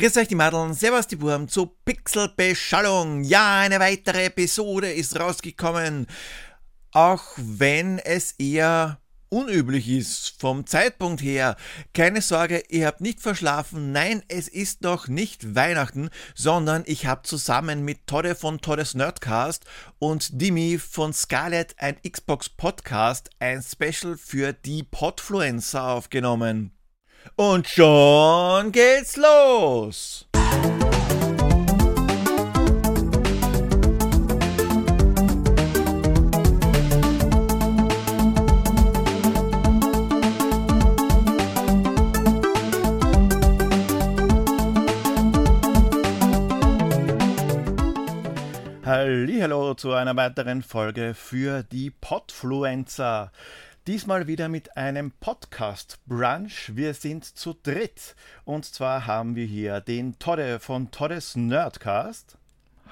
Grüß euch die Madeln, servus die Burm zu Pixelbeschallung. Ja, eine weitere Episode ist rausgekommen. Auch wenn es eher unüblich ist vom Zeitpunkt her. Keine Sorge, ihr habt nicht verschlafen. Nein, es ist noch nicht Weihnachten, sondern ich habe zusammen mit Todde von Toddes Nerdcast und Dimi von Scarlett ein Xbox Podcast ein Special für die Podfluencer aufgenommen. Und schon geht's los! Hallo zu einer weiteren Folge für die Podfluencer. Diesmal wieder mit einem Podcast-Brunch. Wir sind zu dritt. Und zwar haben wir hier den Todde von Toddes Nerdcast.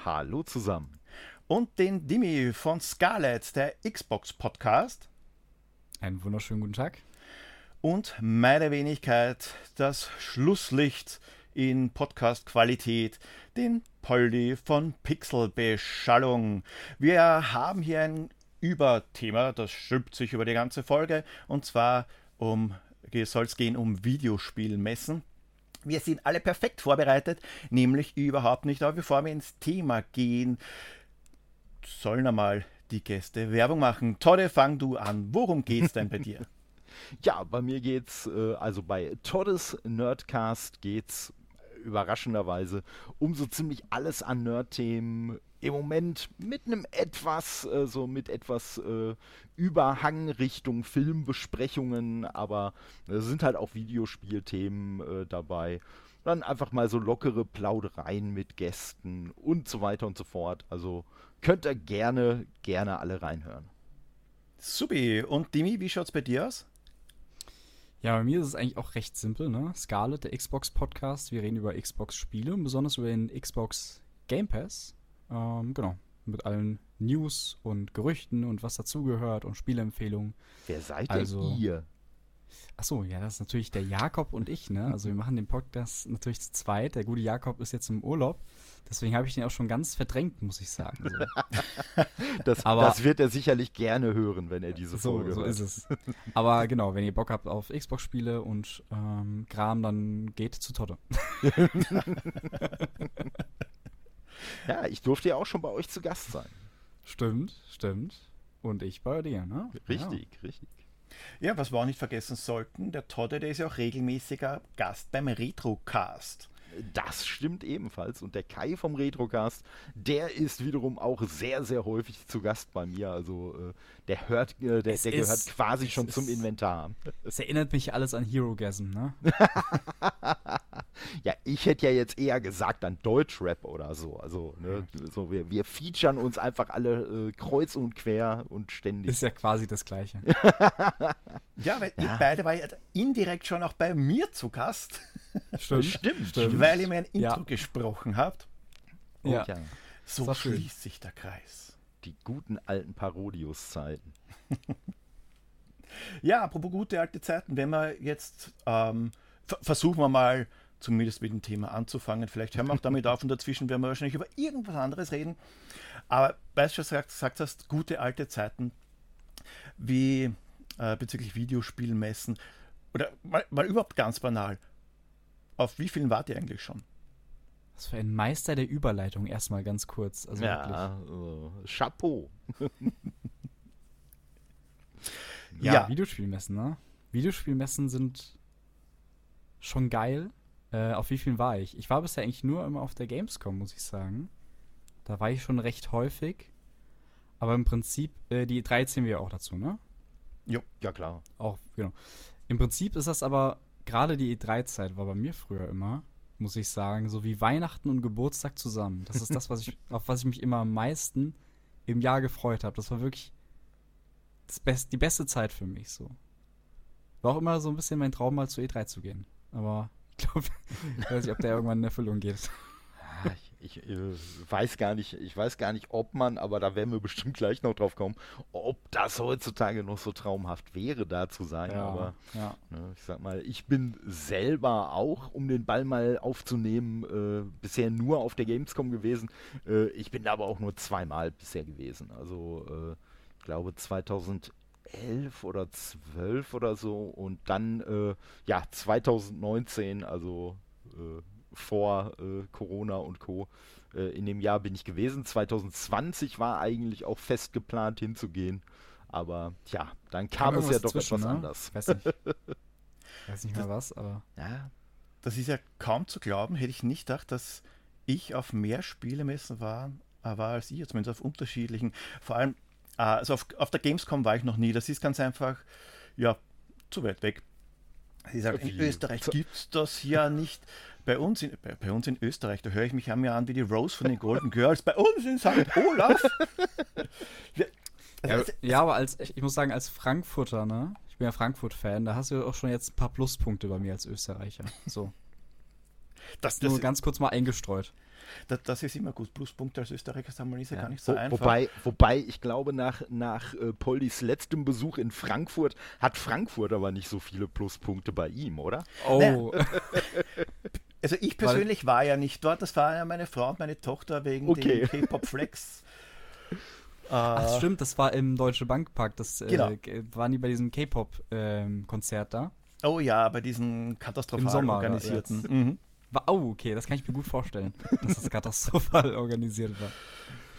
Hallo zusammen. Und den Dimi von Scarlett, der Xbox-Podcast. Einen wunderschönen guten Tag. Und meine Wenigkeit, das Schlusslicht in Podcast-Qualität, den Poldi von Pixelbeschallung. Wir haben hier ein Überthema, das stülpt sich über die ganze Folge, und zwar um, soll es gehen um Videospielmessen. Wir sind alle perfekt vorbereitet, nämlich überhaupt nicht. Aber bevor wir ins Thema gehen, sollen einmal die Gäste Werbung machen. Todde, fang du an. Worum geht's denn bei dir? ja, bei mir geht's, äh, also bei Toddes Nerdcast geht's überraschenderweise um so ziemlich alles an Nerd-Themen. Im Moment mit einem etwas, äh, so mit etwas äh, Überhang Richtung Filmbesprechungen, aber es sind halt auch Videospielthemen äh, dabei. Dann einfach mal so lockere Plaudereien mit Gästen und so weiter und so fort. Also könnt ihr gerne, gerne alle reinhören. Subi. Und Dimi, wie schaut's bei dir aus? Ja, bei mir ist es eigentlich auch recht simpel, ne? Scarlet, der Xbox-Podcast. Wir reden über Xbox-Spiele und besonders über den Xbox Game Pass. Ähm, genau. Mit allen News und Gerüchten und was dazugehört und Spieleempfehlungen. Wer seid also, denn ihr? Achso, ja, das ist natürlich der Jakob und ich, ne? Also wir machen den Podcast natürlich zu zweit. Der gute Jakob ist jetzt im Urlaub. Deswegen habe ich den auch schon ganz verdrängt, muss ich sagen. So. das, Aber, das, wird er sicherlich gerne hören, wenn er diese so, Folge so hört. So ist es. Aber genau, wenn ihr Bock habt auf Xbox-Spiele und ähm, Kram, dann geht zu Totte. ja, ich durfte ja auch schon bei euch zu Gast sein. Stimmt, stimmt. Und ich bei dir, ne? Richtig, ja. richtig. Ja, was wir auch nicht vergessen sollten, der Todde, der ist ja auch regelmäßiger Gast beim Retrocast. Das stimmt ebenfalls. Und der Kai vom Retrocast, der ist wiederum auch sehr, sehr häufig zu Gast bei mir. Also äh, der hört, äh, der, der ist, gehört quasi schon zum Inventar. Es erinnert mich alles an Herogasm, ne? ja, ich hätte ja jetzt eher gesagt an Deutschrap oder so. Also, ne, so wir, wir featuren uns einfach alle äh, kreuz und quer und ständig. Ist ja quasi das Gleiche. ja, weil ja. ihr beide war ja indirekt schon auch bei mir zu Gast. Stimmt, stimmt, stimmt. Weil ihr mir ein Intro ja. gesprochen habt. Oh, ja. So schließt sich der Kreis. Die guten alten Parodius-Zeiten. ja, apropos gute alte Zeiten, wenn wir jetzt ähm, versuchen wir mal zumindest mit dem Thema anzufangen. Vielleicht hören wir auch damit auf und dazwischen werden wir wahrscheinlich über irgendwas anderes reden. Aber weißt du, was du gesagt hast, gute alte Zeiten, wie äh, bezüglich Videospielmessen oder mal, mal überhaupt ganz banal. Auf wie vielen wart ihr eigentlich schon? Was für ein Meister der Überleitung, erstmal ganz kurz. Also ja, uh, Chapeau. ja, ja, Videospielmessen, ne? Videospielmessen sind schon geil. Äh, auf wie vielen war ich? Ich war bisher eigentlich nur immer auf der Gamescom, muss ich sagen. Da war ich schon recht häufig. Aber im Prinzip, äh, die drei zählen wir auch dazu, ne? Jo, ja klar. Auch, genau. Im Prinzip ist das aber, gerade die E3-Zeit war bei mir früher immer, muss ich sagen, so wie Weihnachten und Geburtstag zusammen. Das ist das, was ich, auf was ich mich immer am meisten im Jahr gefreut habe. Das war wirklich das Best, die beste Zeit für mich so. War auch immer so ein bisschen mein Traum, mal zur E3 zu gehen. Aber ich glaube, ich weiß nicht, ob der irgendwann in Erfüllung geht. Ich, äh, weiß gar nicht, ich weiß gar nicht, ob man, aber da werden wir bestimmt gleich noch drauf kommen, ob das heutzutage noch so traumhaft wäre, da zu sein. Ja, aber ja. ne, ich sag mal, ich bin selber auch, um den Ball mal aufzunehmen, äh, bisher nur auf der Gamescom gewesen. Äh, ich bin da aber auch nur zweimal bisher gewesen. Also äh, ich glaube 2011 oder 12 oder so und dann äh, ja 2019, also äh, vor äh, Corona und Co. Äh, in dem Jahr bin ich gewesen. 2020 war eigentlich auch fest geplant hinzugehen. Aber ja, dann kam, es ja doch dazwischen, etwas ne? anders. Weiß nicht. Weiß nicht mehr was, aber. Ja, Das ist ja kaum zu glauben, hätte ich nicht gedacht, dass ich auf mehr Spielemessen war, äh, war als ihr, zumindest auf unterschiedlichen. Vor allem, äh, also auf, auf der Gamescom war ich noch nie. Das ist ganz einfach, ja, zu weit weg. Sie sagt, in Wie? Österreich gibt es das ja nicht. Bei uns, in, bei, bei uns in Österreich, da höre ich mich an mir an wie die Rose von den Golden Girls. Bei uns in St. Olaf. Ja, also, ja, aber als, ich muss sagen, als Frankfurter, ne? Ich bin ja Frankfurt-Fan, da hast du auch schon jetzt ein paar Pluspunkte bei mir als Österreicher. So. das, Nur das, ganz kurz mal eingestreut. das, das ist immer gut. Pluspunkte als Österreicher sammeln ist ja, Ja. gar nicht so Wo, einfach. wobei, wobei, ich glaube, nach, nach äh, Poldis letztem Besuch in Frankfurt hat Frankfurt aber nicht so viele Pluspunkte bei ihm, oder? Oh, Also ich persönlich war ja nicht dort, das war ja meine Frau und meine Tochter wegen Okay. dem K-Pop Flex. Ach, Äh, stimmt, das war im Deutsche Bankpark. Das Genau. äh, waren die bei diesem K-Pop-Konzert da. oh ja, bei diesen katastrophal Im Sommer organisierten. Mhm. War, oh, okay, das kann ich mir gut vorstellen, dass das katastrophal organisiert war.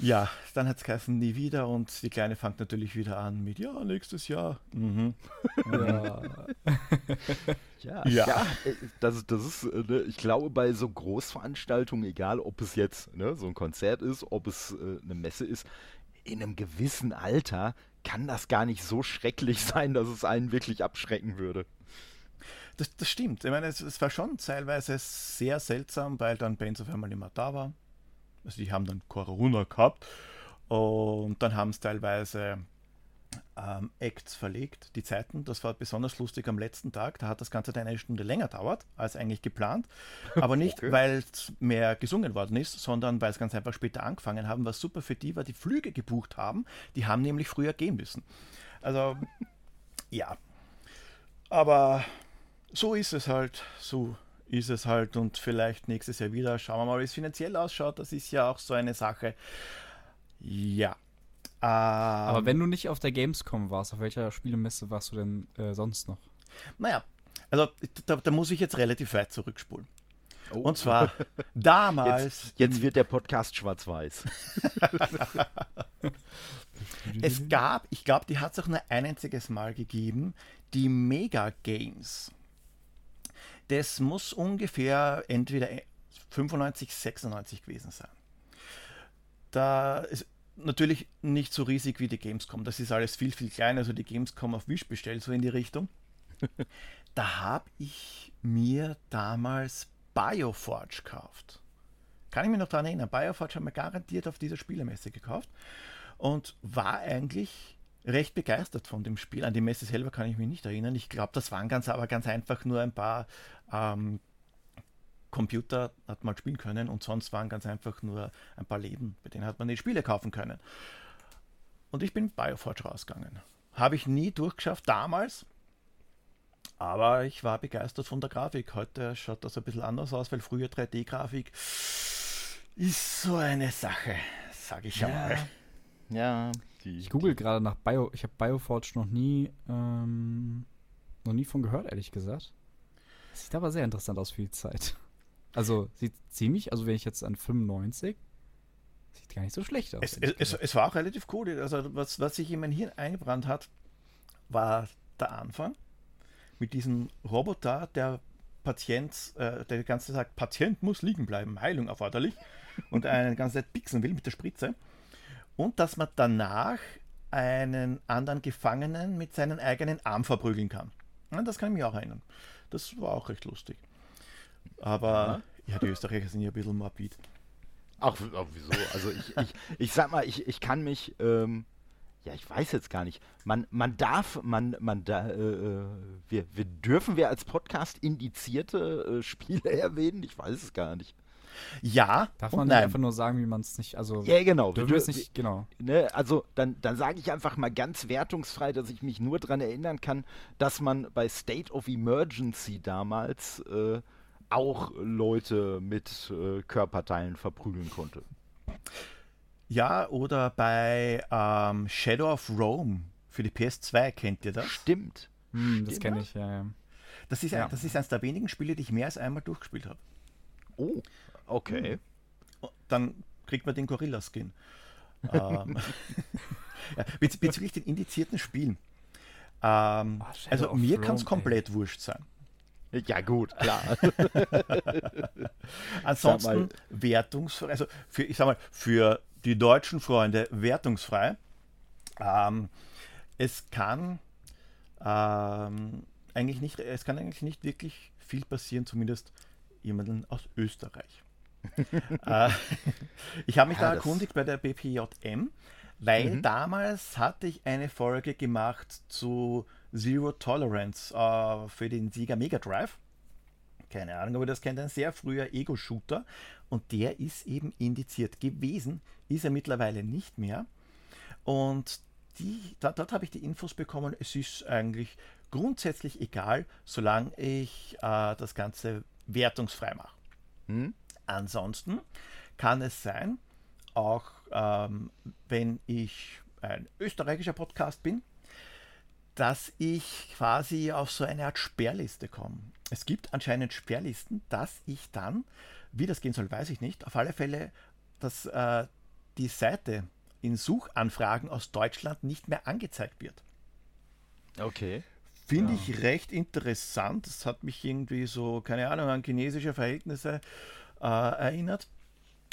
Ja, dann hat es geheißen, nie wieder und die Kleine fängt natürlich wieder an mit, ja, nächstes Jahr. Mhm. Ja. Ja, Ja. äh, das, das ist, äh, ne, ich glaube, bei so Großveranstaltungen, egal ob es jetzt ne, so ein Konzert ist, ob es äh, eine Messe ist, in einem gewissen Alter kann das gar nicht so schrecklich sein, dass es einen wirklich abschrecken würde. Das, das stimmt. Ich meine, es, es war schon teilweise sehr seltsam, weil dann Bands auf einmal nicht mehr da waren. Also die haben dann Corona gehabt und dann haben es teilweise ähm, Acts verlegt, die Zeiten. Das war besonders lustig am letzten Tag. Da hat das Ganze dann eine Stunde länger dauert als eigentlich geplant. Aber nicht, Okay. weil es mehr gesungen worden ist, sondern weil es ganz einfach später angefangen haben, was super für die war, die Flüge gebucht haben. Die haben nämlich früher gehen müssen. Also, ja. Aber so ist es halt. So ist es halt. Und vielleicht nächstes Jahr wieder. Schauen wir mal, wie es finanziell ausschaut. Das ist ja auch so eine Sache. Ja. Aber Ähm, wenn du nicht auf der Gamescom warst, auf welcher Spielemesse warst du denn äh, sonst noch? Naja, also da, da muss ich jetzt relativ weit zurückspulen. Oh. Und zwar damals. Jetzt, jetzt wird der Podcast schwarz-weiß. Es gab, ich glaube, die hat es auch nur ein einziges Mal gegeben, die Mega Games. Das muss ungefähr entweder 95, 96 gewesen sein. Da ist natürlich nicht so riesig wie die Gamescom. Das ist alles viel, viel kleiner. Also die Gamescom auf Wish bestellt, so in die Richtung. da habe ich mir damals Bioforge gekauft. Kann ich mich noch daran erinnern. Bioforge haben wir garantiert auf dieser Spielemesse gekauft und war eigentlich recht begeistert von dem Spiel. An die Messe selber kann ich mich nicht erinnern. Ich glaube, das waren ganz, aber ganz einfach nur ein paar ähm, Computer, hat man spielen können und sonst waren ganz einfach nur ein paar Läden, bei denen hat man die Spiele kaufen können. Und ich bin Bioforge rausgegangen. Habe ich nie durchgeschafft damals, aber ich war begeistert von der Grafik. Heute schaut das ein bisschen anders aus, weil früher 3D-Grafik ist so eine Sache, sage ich einmal. Ja, die, Ich google gerade nach Bio. Ich habe Bioforge noch nie, ähm, noch nie von gehört, ehrlich gesagt. Das sieht aber sehr interessant aus für die Zeit. Also sieht ziemlich, also wenn ich jetzt an 95, sieht gar nicht so schlecht aus. Es, es, es, war auch relativ cool. Also was, was sich in mein Hirn eingebrannt hat, war der Anfang mit diesem Roboter, der Patient, äh, der die ganze Zeit sagt, Patient muss liegen bleiben, Heilung erforderlich und einen ganze Zeit pixeln will mit der Spritze. Und dass man danach einen anderen Gefangenen mit seinem eigenen Arm verprügeln kann. Ja, das kann ich mich auch erinnern. Das war auch recht lustig. Aber ja, die Österreicher sind ja ein bisschen morbid. Ach, ach, wieso? Also ich, ich, ich sag mal, ich, ich kann mich ähm, ja, ich weiß jetzt gar nicht. Man, man darf, man, man da, äh, äh wir, wir dürfen wir als Podcast indizierte äh, Spiele erwähnen? Ich weiß es gar nicht. Ja. Darf man nicht einfach nur sagen, wie man es nicht, also. Ja, genau. Du willst nicht, genau. Ne, also dann, dann sage ich einfach mal ganz wertungsfrei, dass ich mich nur daran erinnern kann, dass man bei State of Emergency damals äh, auch Leute mit äh, Körperteilen verprügeln konnte. Ja, oder bei ähm, Shadow of Rome für die PS2, kennt ihr das? Stimmt. Hm, das kenne ich, ja, ja. Das ist, ja. Ein, das ist eines der wenigen Spiele, die ich mehr als einmal durchgespielt habe. Oh, okay. Hm. Dann kriegt man den Gorilla-Skin. ähm, ja, bez bezüglich den indizierten Spielen. Ähm, oh, also mir kann es komplett wurscht sein. Ja, gut, klar. Ansonsten wertungsfrei, also für, ich sag mal, für die deutschen Freunde wertungsfrei. Ähm, es kann ähm, eigentlich nicht, es kann eigentlich nicht wirklich viel passieren, zumindest jemanden aus Österreich. äh, ich habe mich ja, da erkundigt bei der BPJM, weil mhm. damals hatte ich eine Folge gemacht zu Zero Tolerance äh, für den Sieger Mega Drive. Keine Ahnung, aber das kennt ein sehr früher Ego-Shooter und der ist eben indiziert gewesen, ist er mittlerweile nicht mehr. Und die, da, dort habe ich die Infos bekommen, es ist eigentlich grundsätzlich egal, solange ich äh, das Ganze wertungsfrei mache. Hm? Ansonsten kann es sein, auch ähm, wenn ich ein österreichischer Podcast bin, dass ich quasi auf so eine Art Sperrliste komme. Es gibt anscheinend Sperrlisten, dass ich dann, wie das gehen soll, weiß ich nicht, auf alle Fälle, dass äh, die Seite in Suchanfragen aus Deutschland nicht mehr angezeigt wird. Okay. Finde ja. ich recht interessant. Das hat mich irgendwie so, keine Ahnung, an chinesische Verhältnisse äh, erinnert.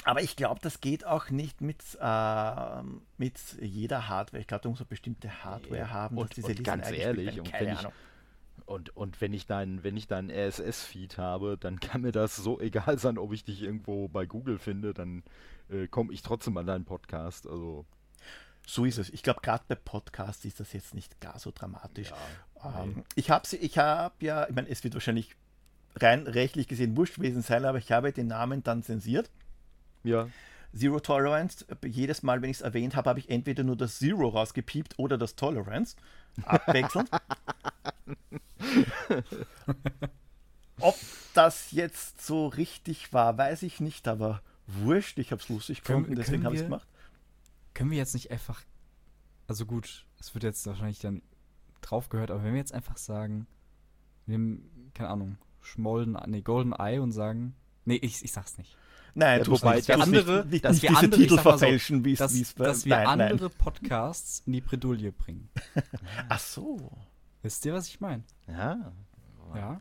Aber ich glaube, das geht auch nicht mit, äh, mit jeder Hardware. Ich glaube, da muss man bestimmte Hardware haben, und, diese und ganz ehrlich, und wenn, ich, und, und wenn ich deinen wenn RSS-Feed habe, dann kann mir das so egal sein, ob ich dich irgendwo bei Google finde, dann äh, komme ich trotzdem an deinen Podcast. Also so ist es. Ich glaube, gerade bei Podcasts ist das jetzt nicht gar so dramatisch. Ja, ähm, ich habe ich hab ja, ich meine, es wird wahrscheinlich rein rechtlich gesehen wurscht gewesen sein, aber ich habe den Namen dann zensiert. Ja. Zero Tolerance, jedes Mal, wenn ich es erwähnt habe, habe ich entweder nur das Zero rausgepiept oder das Tolerance. Abwechselnd. Ob das jetzt so richtig war, weiß ich nicht, aber wurscht, ich habe es lustig gefunden, deswegen habe ich es gemacht. Können wir jetzt nicht einfach, also gut, es wird jetzt wahrscheinlich dann drauf gehört, aber wenn wir jetzt einfach sagen, wir nehmen, keine Ahnung, Schmolden, nee, Golden Eye und sagen, nee, ich, ich sag's nicht. Nein, ja, wobei, nicht, dass andere, nicht, dass wir andere, Titel verfälschen, wie dass, es dass wir nein, andere nein. Podcasts in die Bredouille bringen. Ach so. Wisst ihr, was ich meine? Ja. Ja.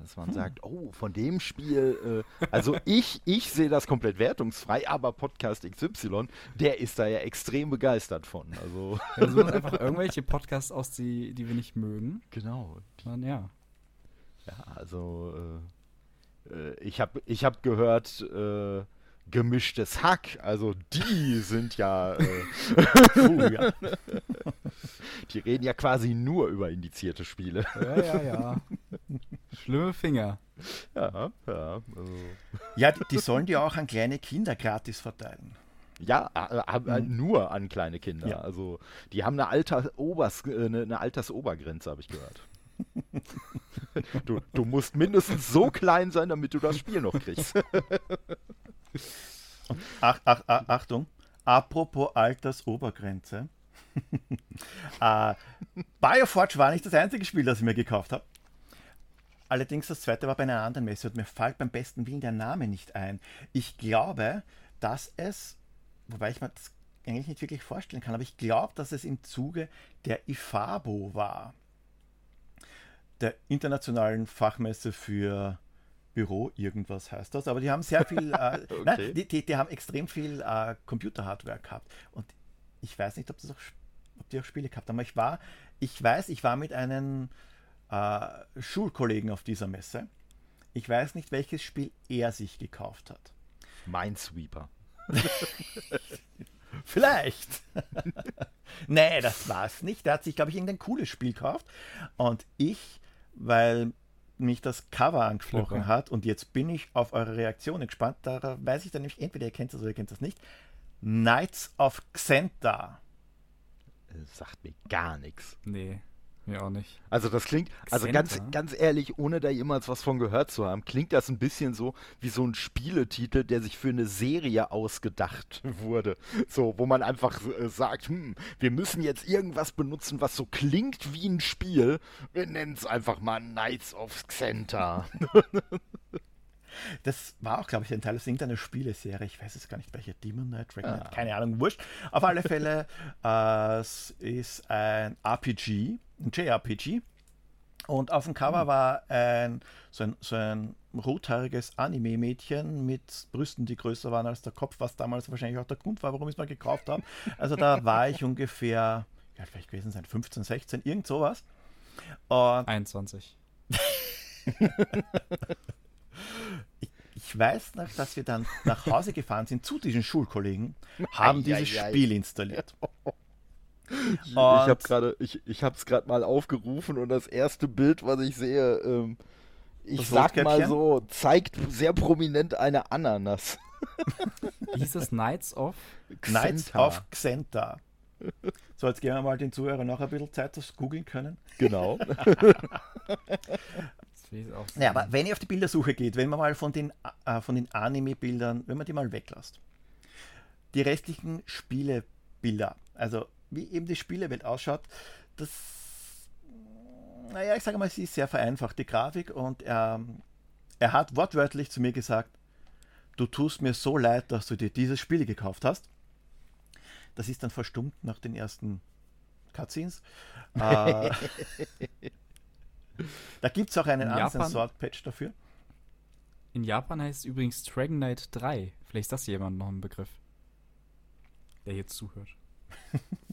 Dass man hm. sagt, oh, von dem Spiel, äh, also ich, ich sehe das komplett wertungsfrei, aber Podcast XY, der ist da ja extrem begeistert von. Also wir suchen einfach irgendwelche Podcasts aus, die, die wir nicht mögen. Genau. Dann, ja. Ja, also äh, äh, ich habe ich hab gehört, äh, gemischtes Hack, also die sind ja, äh, Puh, ja. Die reden ja quasi nur über indizierte Spiele. Ja, ja, ja. Schlimme Finger. Ja, ja. Also. Ja, die, die sollen die auch an kleine Kinder gratis verteilen. Ja, äh, mhm. nur an kleine Kinder. Ja. Also die haben eine, Alter Obers, eine, eine Altersobergrenze, habe ich gehört. Du, du musst mindestens so klein sein, damit du das Spiel noch kriegst. Ach, ach, ach, Achtung, apropos Altersobergrenze. äh, Bioforge war nicht das einzige Spiel, das ich mir gekauft habe. Allerdings das zweite war bei einer anderen Messe und mir fällt beim besten Willen der Name nicht ein. Ich glaube, dass es, wobei ich mir das eigentlich nicht wirklich vorstellen kann, aber ich glaube, dass es im Zuge der IFABO war der internationalen Fachmesse für Büro, irgendwas heißt das. Aber die haben sehr viel, äh, okay. nein, die, die, die, haben extrem viel äh, Computerhardware gehabt. Und ich weiß nicht, ob, das auch, ob die auch Spiele gehabt haben. Aber ich war, ich weiß, ich war mit einem äh, Schulkollegen auf dieser Messe. Ich weiß nicht, welches Spiel er sich gekauft hat. Minesweeper. Vielleicht. nee, das war's nicht. Der hat sich, glaube ich, irgendein cooles Spiel gekauft. Und ich, weil mich das Cover angesprochen hat und jetzt bin ich auf eure Reaktionen gespannt, da weiß ich dann nämlich, entweder ihr kennt das oder ihr kennt das nicht. Knights of Xenta. Das sagt mir gar nichts. Nee, mir auch nicht. Also das klingt, also ganz, Xenta? ganz ehrlich, ohne da jemals was von gehört zu haben, klingt das ein bisschen so wie so ein Spieletitel, der sich für eine Serie ausgedacht wurde. So, wo man einfach äh, sagt, hm, wir müssen jetzt irgendwas benutzen, was so klingt wie ein Spiel. Wir nennen es einfach mal Knights of Xenta. Das war auch, glaube ich, ein Teil aus irgendeiner Spieleserie. Ich weiß es gar nicht, welche Demon Knight, Dragon Knight, keine Ahnung, wurscht. Auf alle Fälle, äh, es ist ein RPG, ein JRPG. Und auf dem Cover war ein so ein, so ein rothaariges Anime-Mädchen mit Brüsten, die größer waren als der Kopf, was damals wahrscheinlich auch der Grund war, warum ich es mal gekauft habe. Also da war ich ungefähr, ja, vielleicht gewesen sein, 15, 16, irgend sowas. Und 21. Ich weiß noch, dass wir dann nach Hause gefahren sind zu diesen Schulkollegen, haben dieses. Spiel installiert. Ich habe gerade, ich, ich habe es gerade mal aufgerufen und das erste Bild, was ich sehe, ähm, ich Das sag mal so, zeigt sehr prominent eine Ananas. Wie hieß es Knights of? Knights Xenta. of Xenta. So, jetzt geben wir mal den Zuhörern noch ein bisschen Zeit, das googeln können. Genau. Ich. Ja, aber wenn ihr auf die Bildersuche geht, wenn man mal von den, äh, von den Anime-Bildern, wenn man die mal weglässt, die restlichen Spielebilder, also wie eben die Spielewelt ausschaut, das, naja, ich sage mal, sie ist sehr vereinfacht, die Grafik, und er, er hat wortwörtlich zu mir gesagt, du tust mir so leid, dass du dir dieses Spiel gekauft hast. Das ist dann verstummt nach den ersten Cutscenes. äh, da gibt es auch einen In Japan- Uncensored-Patch dafür. In Japan heißt es übrigens Dragon Knight 3. Vielleicht ist das jemand noch ein Begriff. Der hier zuhört.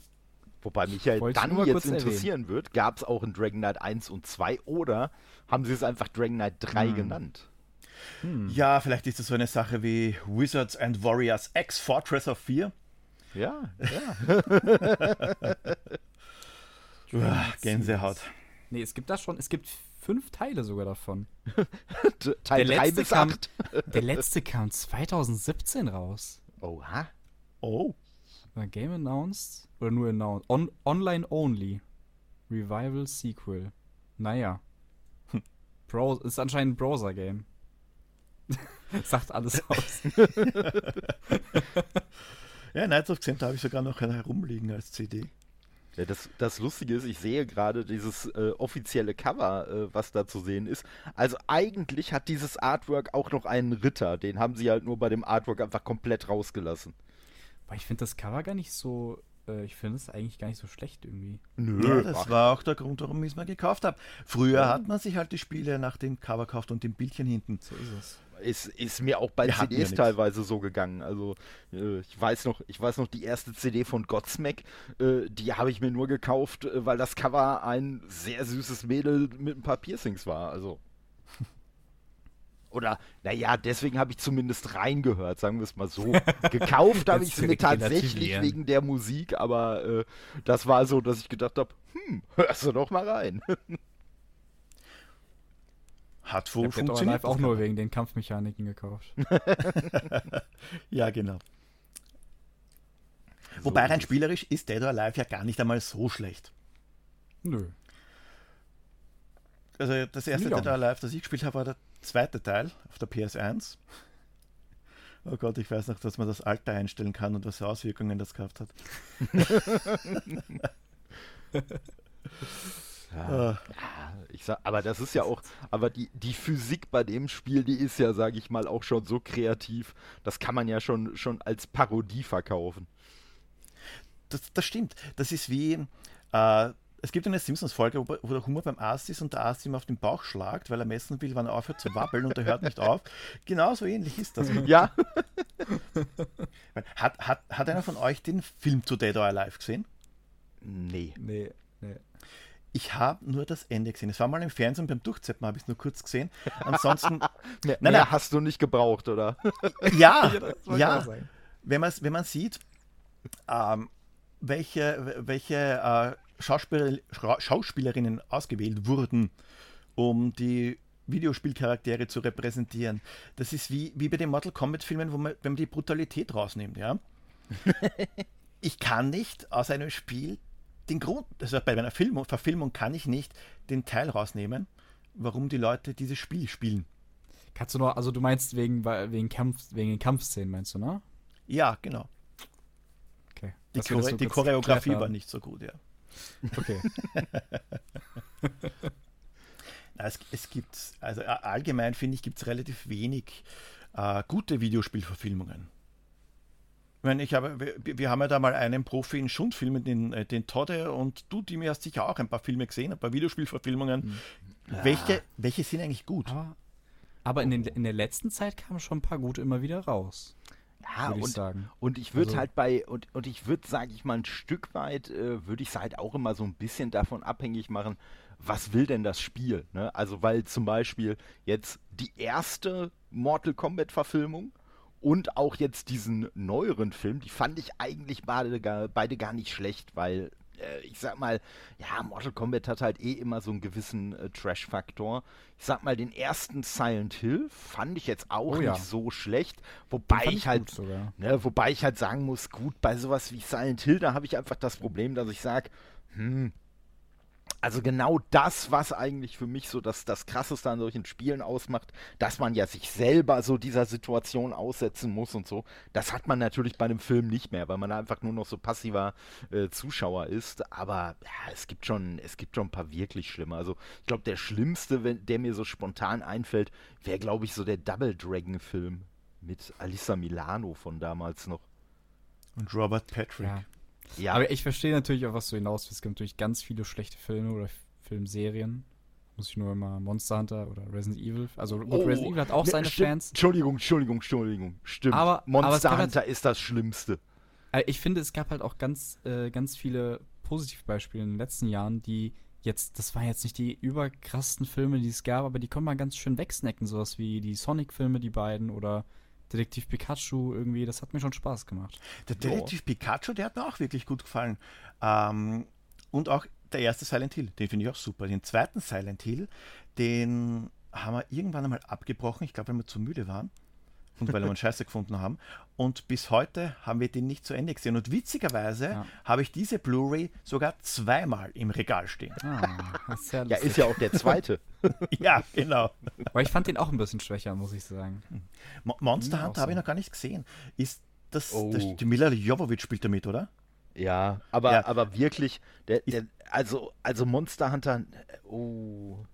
Wobei mich ja Wollte dann jetzt kurz erwähnen. interessieren wird, gab es auch in Dragon Knight 1 und 2 oder haben sie es einfach Dragon Knight 3 Hm. genannt? Ja, vielleicht ist das so eine Sache wie Wizards and Warriors X Fortress of 4. Ja, ja. Uah, Gänsehaut. Nee, es gibt das schon. Es gibt fünf Teile sogar davon. Teil Der 3 letzte bis kam- 8. Der letzte kam 2017 raus. Oha. Oh, Game announced? Oder nur announced? On online only. Revival Sequel. Naja. Bro ist anscheinend ein Browser-Game. Sagt alles aus. ja, Knights of Xenta habe ich sogar noch herumliegen als CD. Ja, das, das Lustige ist, ich sehe gerade dieses äh, offizielle Cover, äh, was da zu sehen ist. Also eigentlich hat dieses Artwork auch noch einen Ritter. Den haben sie halt nur bei dem Artwork einfach komplett rausgelassen. Aber ich finde das Cover gar nicht so. Äh, ich finde es eigentlich gar nicht so schlecht irgendwie. Nö, Ja, das war auch der Grund, warum ich es mal gekauft habe. Früher hat man sich halt die Spiele nach dem Cover gekauft und dem Bildchen hinten. So ist es. Ist, ist mir auch bei Wir ja CDs teilweise so gegangen. Also äh, ich weiß noch, ich weiß noch die erste CD von Godsmack, äh, die habe ich mir nur gekauft, weil das Cover ein sehr süßes Mädel mit ein paar Piercings war. Also oder naja, deswegen habe ich zumindest reingehört, sagen wir es mal so. Gekauft habe ich es mir tatsächlich wegen der Musik, aber äh, das war so, dass ich gedacht habe, hm, hörst du doch mal rein. Hat Ich wohl habe Dead or funktioniert. Alive auch nur wegen den Kampfmechaniken gekauft. Ja, genau. Wobei rein spielerisch ist Dead or Alive ja gar nicht einmal so schlecht. Nö. Also das erste Dead or Alive, das ich gespielt habe, war der zweite Teil auf der PS1. Oh Gott, ich weiß noch, dass man das Alter einstellen kann und was für Auswirkungen das gehabt hat. Ja. Ah, Ich sag, aber das ist ja auch, aber die, die Physik bei dem Spiel, die ist ja, sage ich mal, auch schon so kreativ. Das kann man ja schon, schon als Parodie verkaufen. das, das stimmt. Das ist wie, äh, es gibt eine Simpsons-Folge, wo, wo der Humor beim Arzt ist und der Arzt ihm auf den Bauch schlagt, weil er messen will, wann er aufhört zu wabbeln und er hört nicht auf. Genauso ähnlich ist das. Ja, Hat, hat, hat einer von euch den Film zu Dead or Alive gesehen? nee. Nee, nee. Ich habe nur das Ende gesehen. Es war mal im Fernsehen beim Durchzeppen, habe ich es nur kurz gesehen. Ansonsten, Mehr, Nein, mehr nein. hast du nicht gebraucht, oder? ja, ja. sagen. Wenn, wenn man sieht, ähm, welche, welche äh, Schauspieler, Schauspielerinnen ausgewählt wurden, um die Videospielcharaktere zu repräsentieren. Das ist wie, wie bei den Mortal Kombat-Filmen, wo man, wenn man die Brutalität rausnimmt, ja. ich kann nicht aus einem Spiel den Grund, also bei einer Film Verfilmung kann ich nicht den Teil rausnehmen, warum die Leute dieses Spiel spielen. Kannst du noch, also du meinst wegen, wegen, Kampf, wegen den Kampfszenen, meinst du, ne? Ja, genau. Okay. Die, Chore die Choreografie war nicht so gut, ja. Okay. es, es gibt, also allgemein finde ich, gibt es relativ wenig äh, gute Videospielverfilmungen. Ich meine, ich habe, wir, wir, haben ja da mal einen Profi in Schundfilmen, den, äh, den Todde, und du, Dimi, hast sicher auch ein paar Filme gesehen, ein paar Videospielverfilmungen. Ja. Welche, welche sind eigentlich gut? Aber, aber in, den, in der letzten Zeit kamen schon ein paar gute immer wieder raus. Ja, und, ich sagen. und ich würde also, halt bei, und, und ich würde, sage ich mal, ein Stück weit, äh, würde ich es halt auch immer so ein bisschen davon abhängig machen, was will denn das Spiel? Ne? Also, weil zum Beispiel jetzt die erste Mortal Kombat-Verfilmung und auch jetzt diesen neueren Film, die fand ich eigentlich beide, beide gar nicht schlecht, weil äh, ich sag mal, ja, Mortal Kombat hat halt eh immer so einen gewissen äh, Trash-Faktor. Ich sag mal, den ersten Silent Hill fand ich jetzt auch oh, ja. nicht so schlecht, wobei ich, ich halt, ne, wobei ich halt sagen muss, gut, bei sowas wie Silent Hill, da habe ich einfach das Problem, dass ich sage, hm, also genau das, was eigentlich für mich so das, das Krasseste an solchen Spielen ausmacht, dass man ja sich selber so dieser Situation aussetzen muss und so, das hat man natürlich bei einem Film nicht mehr, weil man einfach nur noch so passiver äh, Zuschauer ist. Aber ja, es gibt schon, es gibt schon ein paar wirklich schlimme. Also ich glaube, der schlimmste, wenn, der mir so spontan einfällt, wäre, glaube ich, so der Double Dragon-Film mit Alissa Milano von damals noch. Und Robert Patrick. Ja. Ja. Aber ich verstehe natürlich auch, was du hinaus willst. Es gibt natürlich ganz viele schlechte Filme oder Filmserien. Muss ich nur immer Monster Hunter oder Resident Evil. Also gut, oh, Resident Evil hat auch ne, seine stimmt. Fans. Entschuldigung, Entschuldigung, Entschuldigung. Stimmt. Aber, Monster aber Hunter halt, ist das Schlimmste. Äh, ich finde, es gab halt auch ganz, äh, ganz viele Positivbeispiele in den letzten Jahren, die jetzt, das waren jetzt nicht die überkrassten Filme, die es gab, aber die können mal ganz schön wegsnacken, sowas wie die Sonic-Filme, die beiden, oder Detektiv Pikachu irgendwie, das hat mir schon Spaß gemacht. Der Detektiv oh. Pikachu, der hat mir auch wirklich gut gefallen. Ähm, und auch der erste Silent Hill, den finde ich auch super. Den zweiten Silent Hill, den haben wir irgendwann einmal abgebrochen, ich glaube, weil wir zu müde waren und weil wir einen Scheiße gefunden haben. Und bis heute haben wir den nicht zu Ende gesehen. Und witzigerweise ja. habe ich diese Blu-ray sogar zweimal im Regal stehen. Ah, ist ja, ja, ist ja auch der zweite. ja, genau. Aber ich fand den auch ein bisschen schwächer, muss ich sagen. Mo Monster Hunter so. habe ich noch gar nicht gesehen. Ist das, oh. das die Mila Jovovich spielt damit, oder? Ja, aber, ja. aber wirklich, der, der, also, also Monster Hunter, oh,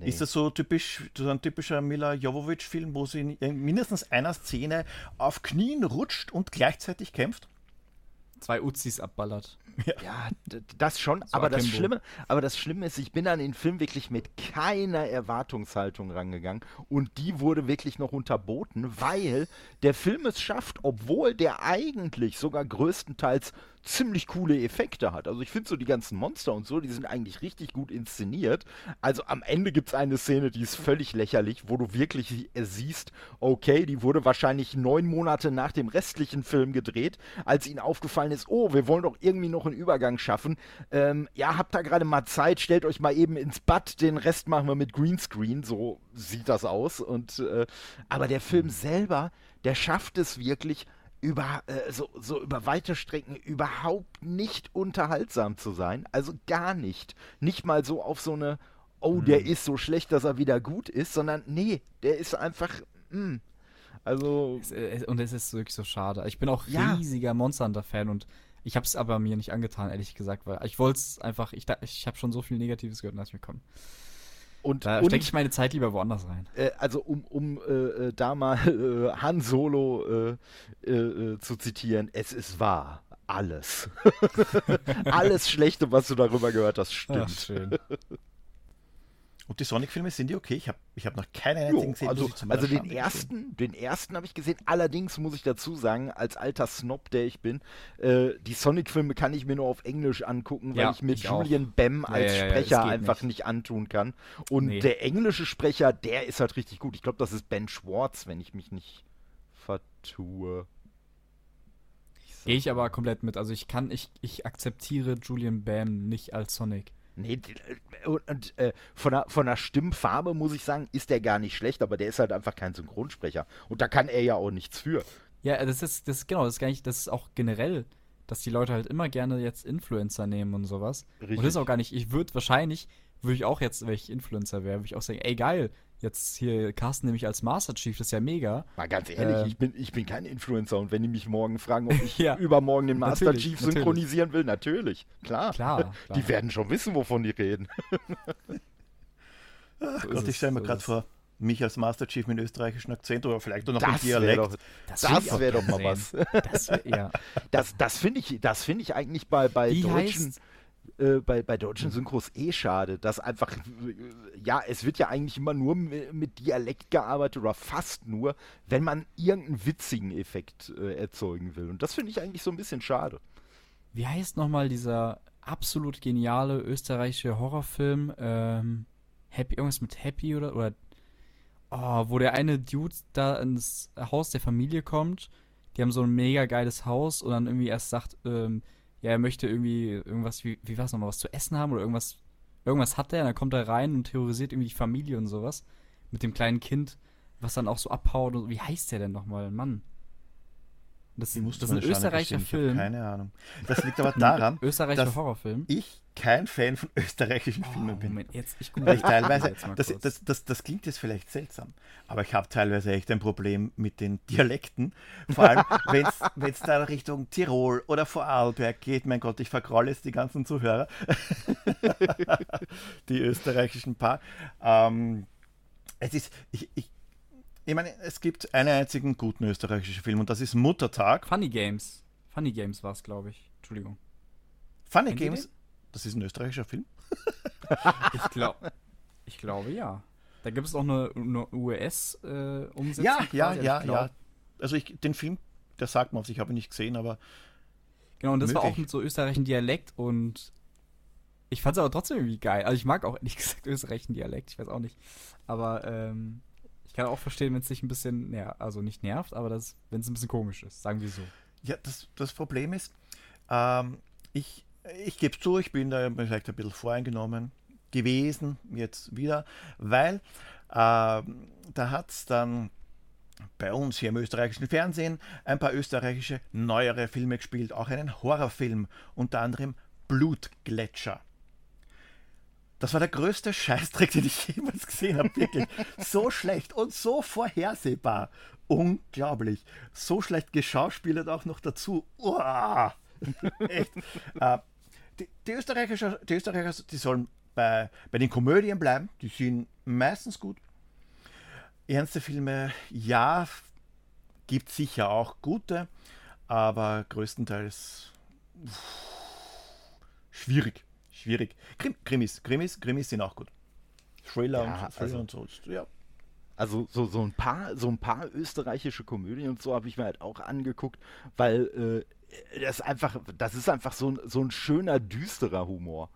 Nee. Ist das so typisch, so ein typischer Mila Jovovich-Film, wo sie in mindestens einer Szene auf Knien rutscht und gleichzeitig kämpft? Zwei Uzis abballert. Ja, ja das schon. So aber das Schlimme, aber das Schlimme ist, ich bin an den Film wirklich mit keiner Erwartungshaltung rangegangen und die wurde wirklich noch unterboten, weil der Film es schafft, obwohl der eigentlich sogar größtenteils ziemlich coole Effekte hat. Also ich finde so die ganzen Monster und so, die sind eigentlich richtig gut inszeniert. Also am Ende gibt es eine Szene, die ist völlig lächerlich, wo du wirklich siehst, okay, die wurde wahrscheinlich neun Monate nach dem restlichen Film gedreht, als ihnen aufgefallen ist, oh, wir wollen doch irgendwie noch einen Übergang schaffen. Ähm, ja, habt da gerade mal Zeit, stellt euch mal eben ins Bad, den Rest machen wir mit Greenscreen, so sieht das aus. Und äh, aber der Film selber, der schafft es wirklich, über äh, so, so über weite Strecken überhaupt nicht unterhaltsam zu sein. Also gar nicht. Nicht mal so auf so eine, oh, hm. der ist so schlecht, dass er wieder gut ist, sondern nee, der ist einfach. Mh. Hm. Also. Äh, und es ist wirklich so schade. Ich bin auch ja. riesiger Monster Hunter-Fan und ich habe es aber mir nicht angetan, ehrlich gesagt, weil ich wollte es einfach, ich, ich habe schon so viel Negatives gehört, dass ich mir kommen. Und, da stecke ich meine Zeit lieber woanders rein. Äh, also um, um äh, äh da mal äh, Han Solo äh, äh, zu zitieren, es ist wahr. Alles. Alles Schlechte, was du darüber gehört hast, stimmt. Ach, schön. Und die Sonic-Filme sind die okay? Ich habe ich hab noch keinen einzigen gesehen. Also, also den ersten, den ersten habe ich gesehen. Allerdings muss ich dazu sagen, als alter Snob, der ich bin, äh, die Sonic-Filme kann ich mir nur auf Englisch angucken, weil ja, ich mir ich Julian auch. Bam als ja, ja, Sprecher einfach nicht. nicht. antun kann. Und nee. der englische Sprecher, der ist halt richtig gut. Ich glaube, das ist Ben Schwartz, wenn ich mich nicht vertue. Gehe ich aber komplett mit. Also ich kann, ich, ich akzeptiere Julian Bam nicht als Sonic. Nee, äh, und, und äh, von, der, von der Stimmfarbe muss ich sagen, ist der gar nicht schlecht, aber der ist halt einfach kein Synchronsprecher. Und da kann er ja auch nichts für. Ja, das ist, das ist genau, das ist gar nicht, das ist auch generell, dass die Leute halt immer gerne jetzt Influencer nehmen und sowas. Richtig. Und das ist auch gar nicht, ich würde wahrscheinlich, würde ich auch jetzt, wenn ich Influencer wäre, würde ich auch sagen, ey geil, jetzt hier Carsten nämlich als Master Chief, das ist ja mega. Mal ganz ehrlich, Ähm. ich, bin, ich bin kein Influencer und wenn die mich morgen fragen, ob ich Ja. übermorgen den Master Natürlich, Chief natürlich. synchronisieren will, natürlich, klar. Klar, klar. Die werden schon wissen, wovon die reden. Ach So Gott, ich stelle mir so gerade vor, mich als Master Chief mit österreichischen Akzent oder vielleicht auch noch Das wäre Dialekt. doch, Das das will ich auch wär doch mal sehen. Das wär, ja. das, das finde ich, das finde ich eigentlich bei, bei Wie deutschen, heißt, äh, bei, bei deutschen Synchros eh schade, dass einfach, ja, es wird ja eigentlich immer nur mi- mit Dialekt gearbeitet oder fast nur, wenn man irgendeinen witzigen Effekt äh, erzeugen will. Und das finde ich eigentlich so ein bisschen schade. wie heißt nochmal dieser absolut geniale österreichische Horrorfilm, ähm, Happy, irgendwas mit Happy oder, oder, oh, wo der eine Dude da ins Haus der Familie kommt, die haben so ein mega geiles Haus und dann irgendwie erst sagt, ähm, ja, er möchte irgendwie irgendwas, wie, wie war es nochmal, was zu essen haben oder irgendwas, irgendwas hat er, und dann kommt er rein und terrorisiert irgendwie die Familie und sowas mit dem kleinen Kind, was dann auch so abhaut und wie heißt der denn nochmal, Mann? Das, das ist ein österreichischer Film. Keine Ahnung. Das liegt aber daran, Österreichischer dass Horrorfilm. ich kein Fan von österreichischen Oh, Filmen bin. Moment, jetzt, ich Weil ich teilweise, das, das, das, das klingt jetzt vielleicht seltsam, aber ich habe teilweise echt ein Problem mit den Dialekten. Vor allem, wenn es da Richtung Tirol oder Vorarlberg geht. Mein Gott, ich vergraule jetzt die ganzen Zuhörer. die österreichischen Paar. Ähm, es ist, ich, ich, ich meine, es gibt einen einzigen guten österreichischen Film und das ist Muttertag. Funny Games. Funny Games war es, glaube ich. Entschuldigung. Funny Kennt Games, das ist ein österreichischer Film. Ich glaube, ich glaube ja. Da gibt es auch eine, eine US-Umsetzung. Ja, ja, ja, Ich glaub- ja. Also ich, den Film, der sagt man, ich habe ihn nicht gesehen, aber Genau, und das war auch Möglich. mit so österreichischen Dialekt und ich fand es aber trotzdem irgendwie geil. Also ich mag auch ehrlich gesagt österreichischen Dialekt, ich weiß auch nicht. Aber ähm, ich kann auch verstehen, wenn es dich ein bisschen, ner also nicht nervt, aber wenn es ein bisschen komisch ist, sagen wir so. Ja, das, das Problem ist, ähm, ich, ich gebe zu, ich bin da vielleicht ein bisschen voreingenommen gewesen, jetzt wieder, weil ähm, da hat es dann bei uns hier im österreichischen Fernsehen ein paar österreichische neuere Filme gespielt, auch einen Horrorfilm, unter anderem Blutgletscher. Das war der größte Scheißdreck, den ich jemals gesehen habe, wirklich. So schlecht und so vorhersehbar. Unglaublich. So schlecht geschauspielert auch noch dazu. Uah. Echt. Äh, die, die, Österreicher, die Österreicher, die sollen bei, bei den Komödien bleiben. Die sind meistens gut. Ernste Filme, ja, gibt sicher auch gute, aber größtenteils uff, schwierig. Schwierig. Krim, Krimis, Krimis, Krimis sind auch gut. Thriller, Ja, und, Thriller also- und so. Ja. Also so, so, ein paar, so ein paar österreichische Komödien und so habe ich mir halt auch angeguckt, weil äh, das einfach, das ist einfach so ein, so ein schöner, düsterer Humor.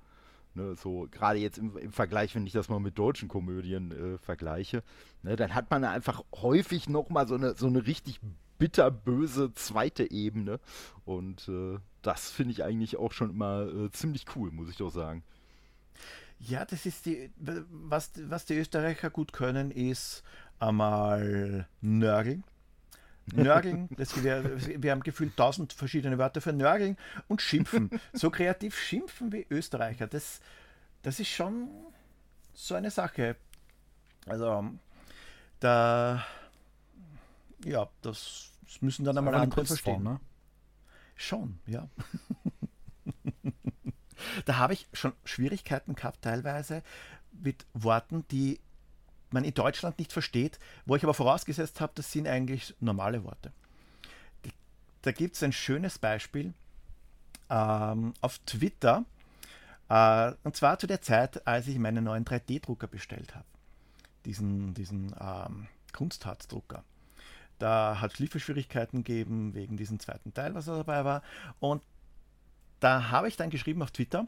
Ne, so gerade jetzt im, im Vergleich, wenn ich das mal mit deutschen Komödien äh, vergleiche, ne, dann hat man einfach häufig nochmal so eine, so eine richtig bitterböse zweite Ebene. Und äh, das finde ich eigentlich auch schon immer äh, ziemlich cool, muss ich doch sagen. Ja, das ist die, was, was die Österreicher gut können, ist einmal Nörgeln. Nörgeln, das, wir, wir haben gefühlt tausend verschiedene Wörter für Nörgeln und Schimpfen. So kreativ schimpfen wie Österreicher, das, das ist schon so eine Sache. Also, da, ja, das, das müssen dann einmal eine Kunstform, verstehen. ne? Schon, ja. da habe ich schon Schwierigkeiten gehabt, teilweise mit Worten, die man in Deutschland nicht versteht, wo ich aber vorausgesetzt habe, das sind eigentlich normale Worte. Da gibt es ein schönes Beispiel ähm, auf Twitter, äh, und zwar zu der Zeit, als ich meinen neuen 3D-Drucker bestellt habe. Diesen, diesen ähm, Kunstharzdrucker. Da hat es Lieferschwierigkeiten gegeben wegen diesem zweiten Teil, was da dabei war. Und da habe ich dann geschrieben auf Twitter,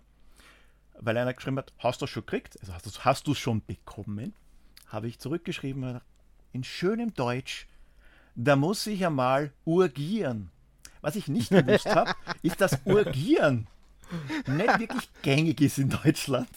weil einer geschrieben hat, hast du es schon gekriegt? Also hast du hast es schon bekommen? Habe ich zurückgeschrieben in schönem Deutsch, da muss ich einmal urgieren. Was ich nicht gewusst habe, ist, dass Urgieren nicht wirklich gängig ist in Deutschland.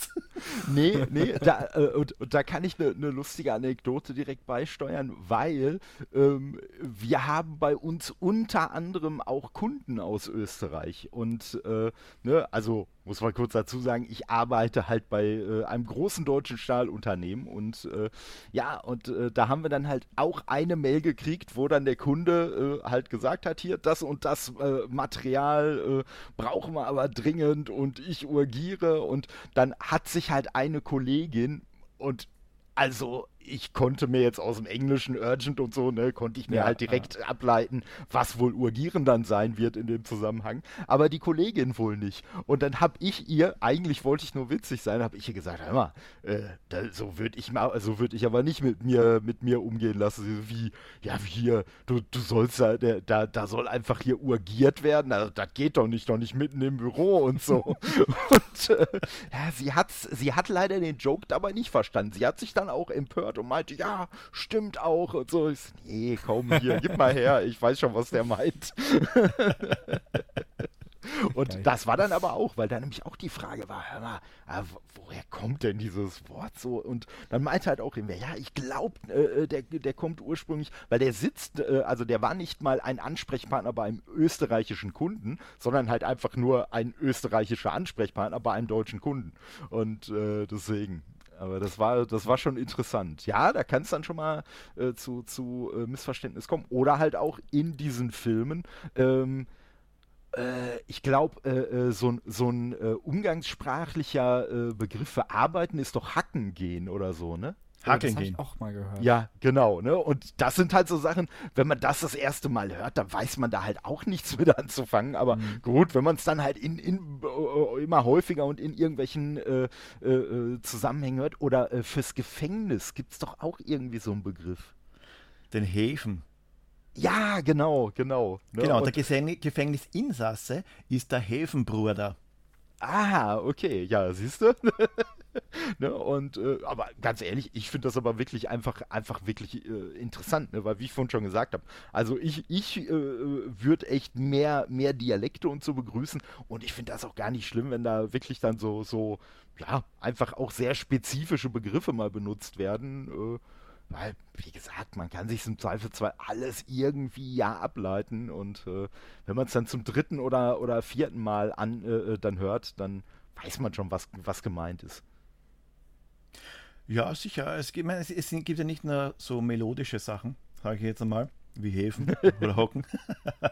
Nee, nee, da, äh, und, und, da kann ich eine ne lustige Anekdote direkt beisteuern, weil ähm, wir haben bei uns unter anderem auch Kunden aus Österreich. Und äh, ne, also muss man kurz dazu sagen, ich arbeite halt bei äh, einem großen deutschen Stahlunternehmen und äh, ja, und äh, da haben wir dann halt auch eine Mail gekriegt, wo dann der Kunde äh, halt gesagt hat, hier, das und das äh, Material äh, brauchen wir aber dringend und ich urgiere. Und dann hat sich halt eine Kollegin und also ich konnte mir jetzt aus dem Englischen Urgent und so, ne, konnte ich mir ja, halt direkt ja. ableiten, was wohl Urgieren dann sein wird in dem Zusammenhang. Aber die Kollegin wohl nicht. Und dann habe ich ihr, eigentlich wollte ich nur witzig sein, habe ich ihr gesagt, hör mal, äh, da, so würde ich mal, so würde ich aber nicht mit mir, mit mir umgehen lassen. So wie, ja, hier, du, du sollst da, da, da soll einfach hier urgiert werden. Also, das geht doch nicht, doch nicht mitten im Büro und so. und äh, ja, sie hat, sie hat leider den Joke dabei nicht verstanden. Sie hat sich dann auch empört und meinte, ja, stimmt auch und so. Ich so, nee, komm hier, gib mal her, ich weiß schon, was der meint. Und Geil. das war dann aber auch, weil da nämlich auch die Frage war, hör mal, ah, woher kommt denn dieses Wort so? Und dann meinte halt auch irgendwer, ja, ich glaube, äh, äh, der, der kommt ursprünglich, weil der sitzt, äh, also der war nicht mal ein Ansprechpartner bei einem österreichischen Kunden, sondern halt einfach nur ein österreichischer Ansprechpartner bei einem deutschen Kunden. Und äh, deswegen, aber das war, das war schon interessant. Ja, da kann es dann schon mal äh, zu, zu äh, Missverständnis kommen. Oder halt auch in diesen Filmen. Ähm, äh, ich glaube, äh, äh, so, so ein äh, umgangssprachlicher Begriff für Arbeiten ist doch Hacken gehen oder so, ne? Hakeln das gehen. Ich auch mal gehört. Ja, genau. Ne? Und das sind halt so Sachen, wenn man das das erste Mal hört, dann weiß man da halt auch nichts mit anzufangen. Aber mhm. gut, wenn man es dann halt in, in, äh, immer häufiger und in irgendwelchen äh, äh, äh Zusammenhängen hört. Oder äh, fürs Gefängnis gibt es doch auch irgendwie so einen Begriff. Den Häfen. Ja, genau, genau. Ne? Genau, und der Gefängnisinsasse ist der Häfenbruder. Ah, okay, ja, siehst du? ne? Und äh, aber ganz ehrlich, ich finde das aber wirklich einfach, einfach wirklich äh, interessant, ne? weil wie ich vorhin schon gesagt habe, also ich, ich äh, würde echt mehr, mehr Dialekte und so begrüßen und ich finde das auch gar nicht schlimm, wenn da wirklich dann so, so, ja, einfach auch sehr spezifische Begriffe mal benutzt werden. Äh, weil, wie gesagt, man kann sich im Zweifelsfall alles irgendwie ja ableiten und äh, wenn man es dann zum dritten oder, oder vierten Mal an, äh, dann hört, dann weiß man schon, was, was gemeint ist. Ja, sicher. Es gibt, es, es gibt ja nicht nur so melodische Sachen, sage ich jetzt einmal, wie Häfen oder Hocken.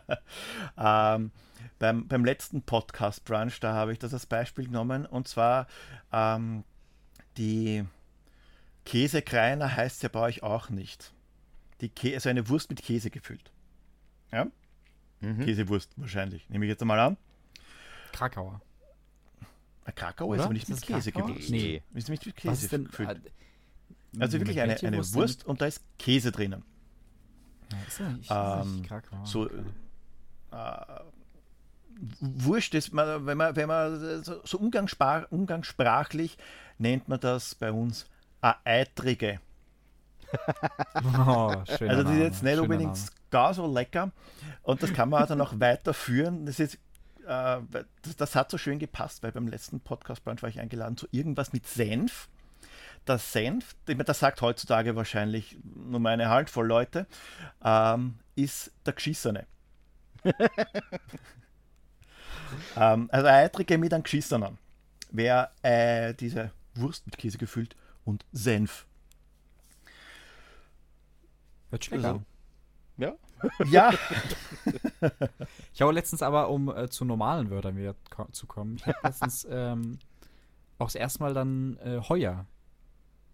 ähm, beim, beim letzten Podcast Brunch, da habe ich das als Beispiel genommen und zwar ähm, die Käsekreiner heißt ja bei euch auch nicht. Die Kä also eine Wurst mit Käse gefüllt. Ja? Mhm. Käsewurst wahrscheinlich, nehme ich jetzt einmal an. Krakauer. Krakau ist aber nicht mit Käse gewürzt. Nee. Ist nicht mit Käse ist denn, gefüllt. Äh, also wirklich eine, eine Wurst, und da ist Käse drinnen. Ja, ist ja nicht, ähm, nicht Krakau. So, okay. äh, Wurscht ist, wenn man, wenn man so, so umgangssprach, umgangssprachlich nennt man das bei uns eine eitrige. oh, also die ist jetzt nicht unbedingt Name. gar so lecker und das kann man dann auch weiterführen. Das ist äh, das, das, hat so schön gepasst, weil beim letzten Podcast Brunch war ich eingeladen zu irgendwas mit Senf. Der Senf, das sagt heutzutage wahrscheinlich nur mal eine Handvoll Leute, ähm, ist der Geschissene. ähm, also Eitrige mit einem Geschissenen wäre äh, diese Wurst mit Käse gefüllt und Senf. Wird schmecken. Also, ja. Ja. ich habe letztens aber, um äh, zu normalen Wörtern wieder zu kommen, ich habe letztens ähm, auch das erste Mal dann äh, Heuer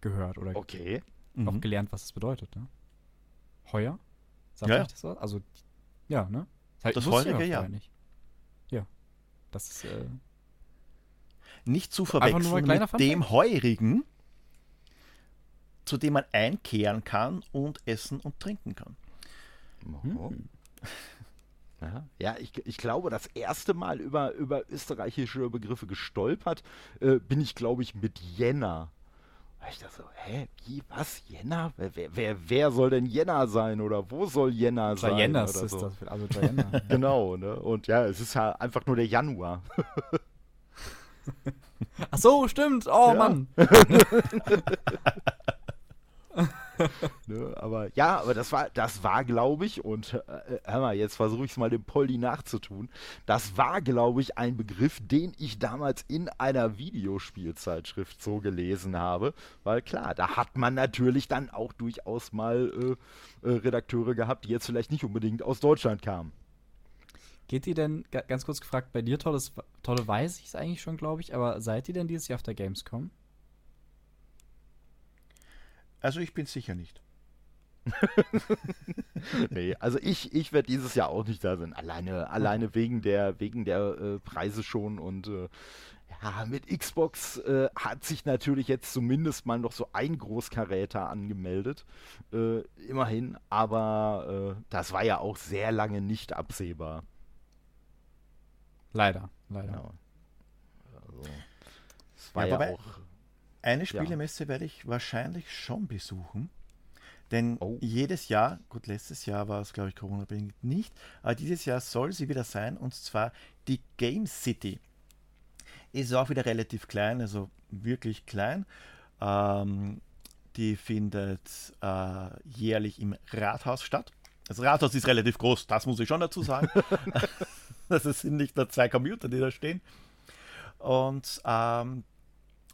gehört oder okay. auch mhm. gelernt, was das bedeutet. Ne? Heuer? Sagt ja. das was? Also, ja, ne? Das, heißt, das Heurige, ja. Nicht. Ja. Das ist. Äh, nicht zu verwechseln mit dem Heurigen, zu dem man einkehren kann und essen und trinken kann. Mhm. Ja, ja ich, ich glaube, das erste Mal über, über österreichische Begriffe gestolpert äh, bin ich, glaube ich, mit Jänner. Ich dachte so, hä, wie, was, Jänner? Wer, wer, wer, wer soll denn Jänner sein oder wo soll Jänner sein? Giannas oder ist so. das, also ja. Genau, ne? Und ja, es ist ja einfach nur der Januar. Ach so, stimmt. Oh Ja. Mann. Ne? Aber ja, aber das war, das war, glaube ich, und äh, hör mal, jetzt versuche ich es mal dem Poldi nachzutun. Das war, glaube ich, ein Begriff, den ich damals in einer Videospielzeitschrift so gelesen habe. Weil klar, da hat man natürlich dann auch durchaus mal äh, äh, Redakteure gehabt, die jetzt vielleicht nicht unbedingt aus Deutschland kamen. Geht ihr denn, ga- ganz kurz gefragt, bei dir, Tolles, Tolle weiß ich es eigentlich schon, glaube ich, aber seid ihr denn dieses Jahr auf der Gamescom? Also ich bin sicher nicht. Nee, also ich, ich werde dieses Jahr auch nicht da sein. Alleine, alleine wegen der, wegen der äh, Preise schon und äh, ja, mit Xbox äh, hat sich natürlich jetzt zumindest mal noch so ein Großkaräter angemeldet. Äh, immerhin, aber äh, das war ja auch sehr lange nicht absehbar. Leider, leider. Genau. Also, es war Ja, ja, auch. Eine Spielemesse werde ich wahrscheinlich schon besuchen. Denn Oh. jedes Jahr, gut, letztes Jahr war es, glaube ich, Corona-bedingt nicht, aber dieses Jahr soll sie wieder sein, und zwar die Game City. Ist auch wieder relativ klein, also wirklich klein. Ähm, die findet äh, jährlich im Rathaus statt. Das Rathaus ist relativ groß, das muss ich schon dazu sagen. das sind nicht nur zwei Computer, die da stehen. Und ähm,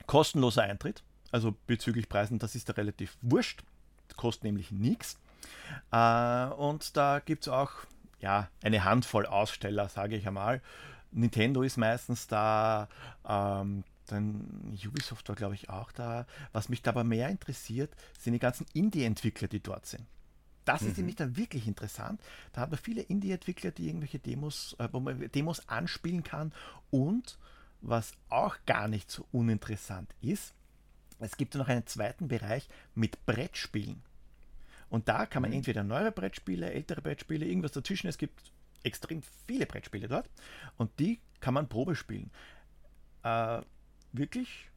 kostenloser Eintritt, also bezüglich Preisen, das ist da relativ wurscht, kostet nämlich nichts. Äh, und da gibt es auch ja, eine Handvoll Aussteller, sage ich einmal. Nintendo ist meistens da, ähm, dann Ubisoft war, glaube ich, auch da. Was mich da aber mehr interessiert, sind die ganzen Indie-Entwickler, die dort sind. Das ist nämlich dann wirklich interessant. Da hat man viele Indie-Entwickler, die irgendwelche Demos, äh, wo man Demos anspielen kann. Und was auch gar nicht so uninteressant ist, es gibt noch einen zweiten Bereich mit Brettspielen. Und da kann man entweder neuere Brettspiele, ältere Brettspiele, irgendwas dazwischen. Es gibt extrem viele Brettspiele dort. Und die kann man Probe spielen. Äh, wirklich,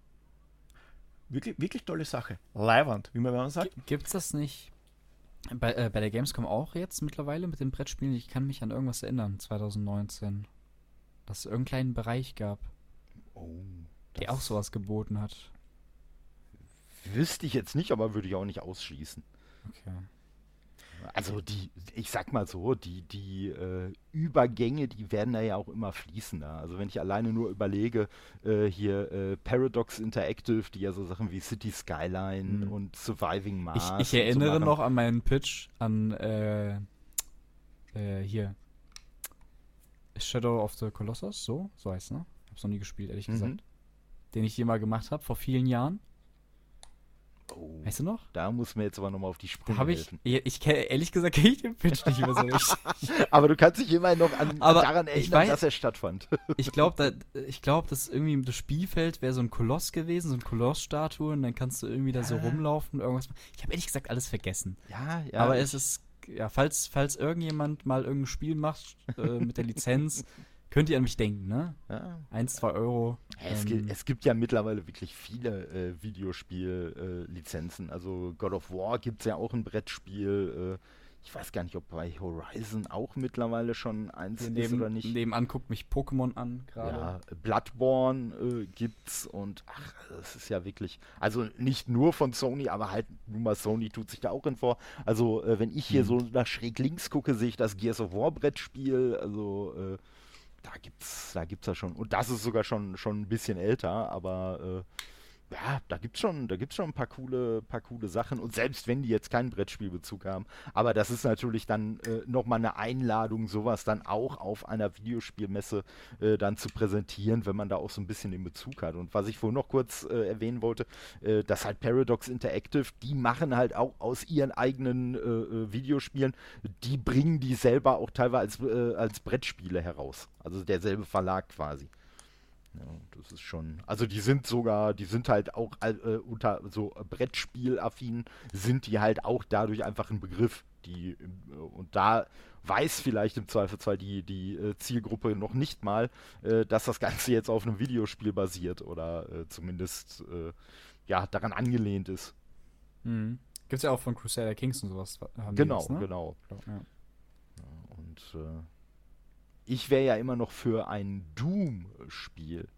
wirklich, wirklich tolle Sache. Leiwand, wie man bei uns sagt. Gibt es das nicht bei, äh, bei der Gamescom auch jetzt mittlerweile mit den Brettspielen? Ich kann mich an irgendwas erinnern, 2019. Dass es irgendeinen Bereich gab, Oh, der auch sowas geboten hat. Wüsste ich jetzt nicht, aber würde ich auch nicht ausschließen. Okay. Also die, ich sag mal so, die, die äh, Übergänge, die werden da ja auch immer fließender. Also wenn ich alleine nur überlege, äh, hier äh, Paradox Interactive, die ja so Sachen wie City Skyline Mhm. und Surviving Ich, Mars. ich so erinnere machen. noch an meinen Pitch an äh, äh, hier. Shadow of the Colossus, so, so heißt ne? Hab's noch nie gespielt, ehrlich Mhm. gesagt. Den ich hier mal gemacht habe, vor vielen Jahren. Oh, Weißt du noch? da muss mir jetzt aber nochmal auf die Sprünge habe ich, helfen. ich, ehrlich gesagt kenne ich den Pitch nicht mehr so richtig. Aber du kannst dich immerhin noch an, daran erinnern, weiß- dass er stattfand. Ich glaube, da, ich glaube, das irgendwie das Spielfeld wäre so ein Koloss gewesen, so eine Kolossstatue und dann kannst du irgendwie da so rumlaufen und irgendwas. Ich habe ehrlich gesagt alles vergessen. ja, ja. Aber es ist, ja, falls, falls irgendjemand mal irgendein Spiel macht äh, mit der Lizenz, könnt ihr an mich denken, ne? ja. Eins, zwei Euro. Es, ähm, gibt, es gibt ja mittlerweile wirklich viele äh, Videospiel-Lizenzen. also God of War gibt es ja auch ein Brettspiel. Äh, ich weiß gar nicht, ob bei Horizon auch mittlerweile schon eins hier ist neben, oder nicht. nebenan guckt mich Pokémon an gerade. Ja, Bloodborne äh, gibt's und ach, das ist ja wirklich, also nicht nur von Sony, aber halt nun mal Sony tut sich da auch in vor. Also äh, wenn ich hier Mhm. so nach schräg links gucke, sehe ich das Gears of War Brettspiel, also äh, da gibt's, da gibt's ja schon, und das ist sogar schon, schon ein bisschen älter, aber äh, ja, da gibt's schon, da gibt's schon ein paar coole, paar coole Sachen. Und selbst wenn die jetzt keinen Brettspielbezug haben, aber das ist natürlich dann äh, nochmal eine Einladung, sowas dann auch auf einer Videospielmesse äh, dann zu präsentieren, wenn man da auch so ein bisschen den Bezug hat. Und was ich vorhin noch kurz äh, erwähnen wollte, äh, dass halt Paradox Interactive, die machen halt auch aus ihren eigenen äh, äh, Videospielen, die bringen die selber auch teilweise als, äh, als Brettspiele heraus. Also derselbe Verlag quasi. Ja, das ist schon. Also die sind sogar, die sind halt auch äh, unter so Brettspielaffin, sind die halt auch dadurch einfach ein Begriff. Die, äh, und da weiß vielleicht im Zweifelsfall die, die äh, Zielgruppe noch nicht mal, äh, dass das Ganze jetzt auf einem Videospiel basiert oder äh, zumindest äh, ja, daran angelehnt ist. Mhm. Gibt es ja auch von Crusader Kings und sowas. Haben genau, das, ne? genau. Ja. Und ich wäre ja immer noch für ein Doom-Spiel.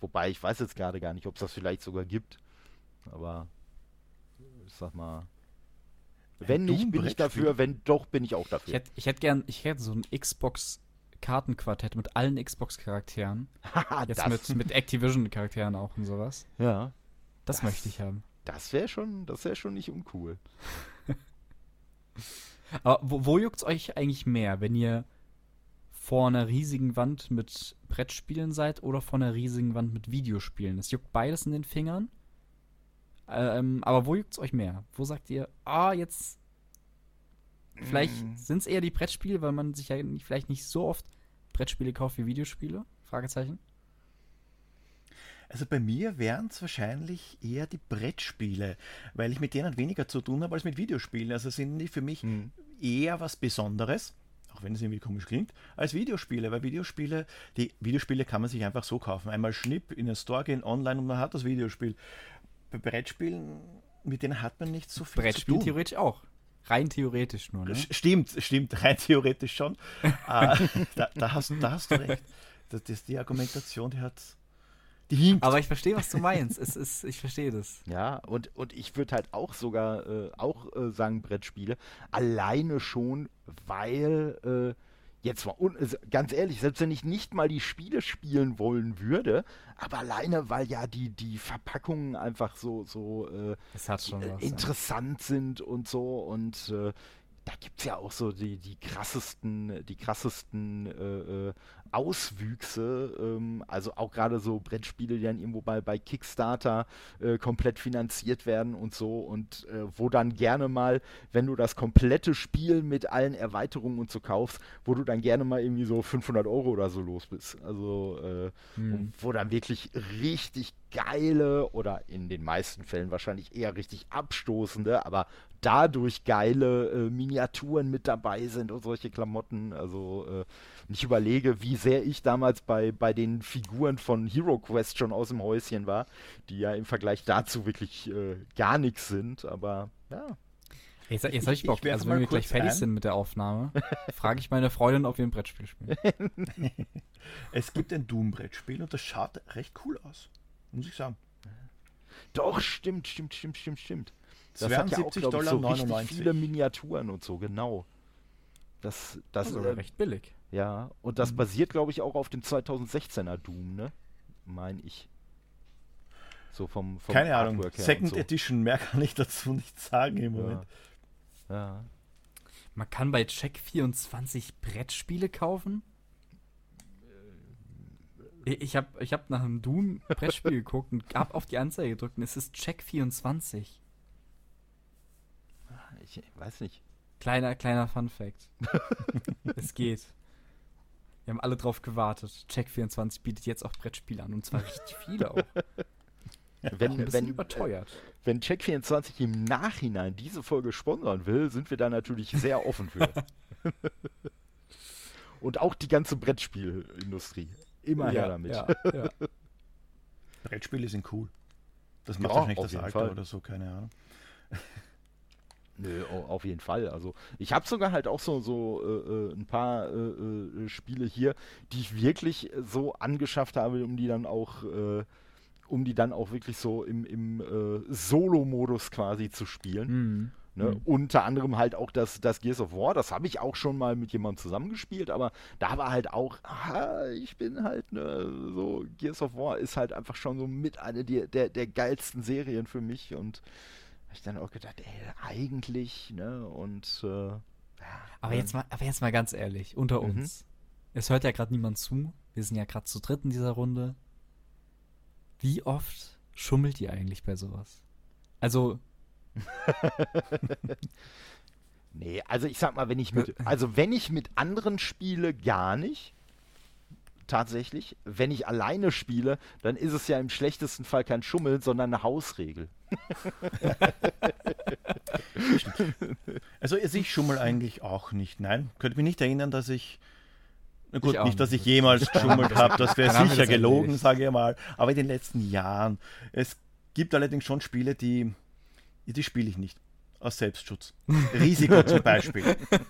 Wobei ich weiß jetzt gerade gar nicht, ob es das vielleicht sogar gibt. Aber ich sag mal, wenn nicht, bin ich dafür. Wenn doch, bin ich auch Ich dafür. hätte ich hätt gern, ich hätte so ein Xbox-Kartenquartett mit allen Xbox-Charakteren. Haha, Jetzt mit, mit Activision-Charakteren auch und sowas. ja, Das, Das- möchte ich haben. das wäre schon, das wäre schon nicht uncool. Aber wo, wo juckt's euch eigentlich mehr, wenn ihr vor einer riesigen Wand mit Brettspielen seid oder vor einer riesigen Wand mit Videospielen? Es juckt beides in den Fingern. Ähm, aber wo juckt's euch mehr? Wo sagt ihr, ah, jetzt. Vielleicht Mm. sind's eher die Brettspiele, weil man sich ja vielleicht nicht so oft Brettspiele kauft wie Videospiele? Fragezeichen. Also bei mir wären es wahrscheinlich eher die Brettspiele, weil ich mit denen weniger zu tun habe als mit Videospielen. Also sind die für mich Hm. eher was Besonderes, auch wenn es irgendwie komisch klingt, als Videospiele. Weil Videospiele, die Videospiele kann man sich einfach so kaufen. Einmal Schnipp in den Store gehen, online und man hat das Videospiel. Bei Brettspielen, mit denen hat man nicht so viel Brettspiel zu tun. theoretisch auch. Rein theoretisch nur, ne? Stimmt, stimmt, rein theoretisch schon. äh, da, da, hast, da hast du recht. Das, das, die Argumentation, die hat. Die hinkt. Aber ich verstehe, was du meinst. es ist, ich verstehe das. Ja, und, und ich würde halt auch sogar äh, auch äh, sagen Brettspiele. Alleine schon, weil äh, jetzt mal also ganz ehrlich, selbst wenn ich nicht mal die Spiele spielen wollen würde, aber alleine, weil ja die, die Verpackungen einfach so, so äh, was. ja. interessant sind und so und äh, da gibt es ja auch so die, die krassesten, die krassesten äh, äh, Auswüchse, ähm, also auch gerade so Brettspiele, die dann irgendwo bei, bei Kickstarter äh, komplett finanziert werden und so und äh, wo dann gerne mal, wenn du das komplette Spiel mit allen Erweiterungen und so kaufst, wo du dann gerne mal irgendwie so 500 Euro oder so los bist. Also äh, Hm. wo dann wirklich richtig geile oder in den meisten Fällen wahrscheinlich eher richtig abstoßende, aber dadurch geile äh, Miniaturen mit dabei sind und solche Klamotten. Also äh, ich überlege, wie sehr ich damals bei, bei den Figuren von Hero Quest schon aus dem Häuschen war, die ja im Vergleich dazu wirklich äh, gar nichts sind, aber ja. Jetzt, jetzt habe ich Ich- Bock. ich werfe also wenn wir gleich fertig sind mit der Aufnahme, frage ich meine Freundin, ob wir ein Brettspiel spielen. Es gibt ein Doom-Brettspiel und das schaut recht cool aus. Muss ich sagen. Doch, stimmt, stimmt, stimmt, stimmt, stimmt. Das 72 glaub ich, Dollar so richtig 99. viele Miniaturen und so, genau. Das, das, Also äh, recht billig. Ja, und das basiert, glaube ich, auch auf dem 2016er Doom, ne? Meine ich. So vom, vom Keine Ahnung. Second so. Edition, mehr kann ich dazu nicht sagen im Moment. Ja. ja. Man kann bei Check24 Brettspiele kaufen? Ich ich habe ich hab nach einem Doom-Brettspiel geguckt und hab auf die Anzeige gedrückt und es ist Check24. Ich weiß nicht. Kleiner, kleiner Fun-Fact. es geht. Wir haben alle drauf gewartet. Check24 bietet jetzt auch Brettspiele an und zwar richtig viele auch. Wenn, Ein bisschen wenn, überteuert. wenn Check24 im Nachhinein diese Folge sponsern will, sind wir da natürlich sehr offen für. und auch die ganze Brettspielindustrie. Immer her damit. Ja, ja. Brettspiele sind cool. Das macht Ja, wahrscheinlich auf das Alter Fall. oder so, keine Ahnung. Nö, au- auf jeden Fall. Also ich habe sogar halt auch so, so äh, äh, ein paar äh, äh, Spiele hier, die ich wirklich so angeschafft habe, um die dann auch, äh, um die dann auch wirklich so im, im äh, Solo-Modus quasi zu spielen. Hm. Ne? Mhm. Unter anderem halt auch das, das Gears of War, das habe ich auch schon mal mit jemandem zusammengespielt, aber da war halt auch, ah, ich bin halt, ne, so, Gears of War ist halt einfach schon so mit eine der, der, der geilsten Serien für mich und hab ich dann auch gedacht, ey, eigentlich, ne, und äh, ja, Aber, ähm, jetzt mal, aber jetzt mal ganz ehrlich, unter Mhm. uns. Es hört ja gerade niemand zu. Wir sind ja gerade zu dritt in dieser Runde. Wie oft schummelt ihr eigentlich bei sowas? Also, Nee, also ich sag mal, wenn ich mit, also wenn ich mit anderen spiele, gar nicht. Tatsächlich. Wenn ich alleine spiele, dann ist es ja im schlechtesten Fall kein Schummeln, sondern eine Hausregel. Also ich schummel eigentlich auch nicht. Nein, könnte mich nicht erinnern, dass ich. Na gut, Ich nicht, dass ich jemals geschummelt habe. Das wäre sicher gelogen, sage ich mal. Aber in den letzten Jahren. Es gibt allerdings schon Spiele, die, die spiele ich nicht. Aus Selbstschutz. Risiko zum Beispiel.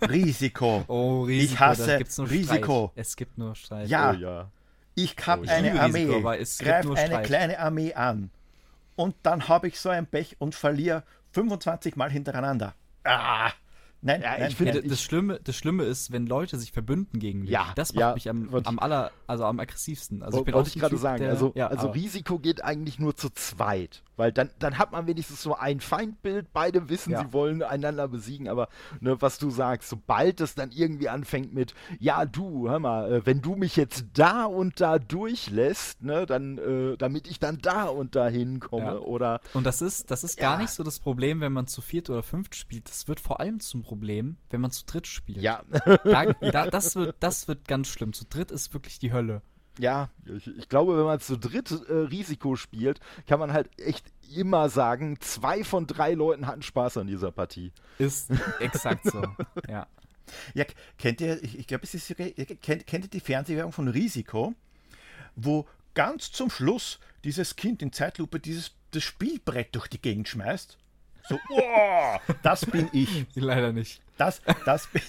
Risiko. Oh, Risiko. Ich hasse da gibt's nur Risiko. Streit. Es gibt nur Streit. Ja. Oh, ja. Ich habe Oh, ich eine Armee, Risiko, aber es gibt greif nur eine kleine Armee an und dann habe ich so ein Pech und verliere 25 Mal hintereinander. Ah, nein, Ja, nein, ich finde- Ja, das, Schlimme, das Schlimme ist, wenn Leute sich verbünden gegen dich. Ja, das macht ja, mich am, am aller, also am aggressivsten. Also ich bin Wollte auch ich ein gerade sagen. der- also ja, also Risiko geht eigentlich nur zu zweit. Weil dann, dann hat man wenigstens so ein Feindbild, beide wissen, Ja. sie wollen einander besiegen, aber ne, was du sagst, sobald es dann irgendwie anfängt mit, ja du, hör mal, äh, wenn du mich jetzt da und da durchlässt, ne, dann, äh, damit ich dann da und da hinkomme, Ja. oder Und das ist, das ist gar Ja. nicht so das Problem, wenn man zu viert oder fünft spielt. Das wird vor allem zum Problem, wenn man zu dritt spielt. ja, Da, da, das, wird, das wird ganz schlimm. Zu dritt ist wirklich die Hölle. Ja, ich, ich glaube, wenn man zu dritt äh, Risiko spielt, kann man halt echt immer sagen, zwei von drei Leuten hatten Spaß an dieser Partie. Ist exakt so. Ja. Ja, kennt ihr, ich, ich glaube, es ist kennt, kennt ihr die Fernsehwerbung von Risiko, wo ganz zum Schluss dieses Kind in Zeitlupe dieses das Spielbrett durch die Gegend schmeißt? So, wow, das bin ich. Leider nicht. Das, das bin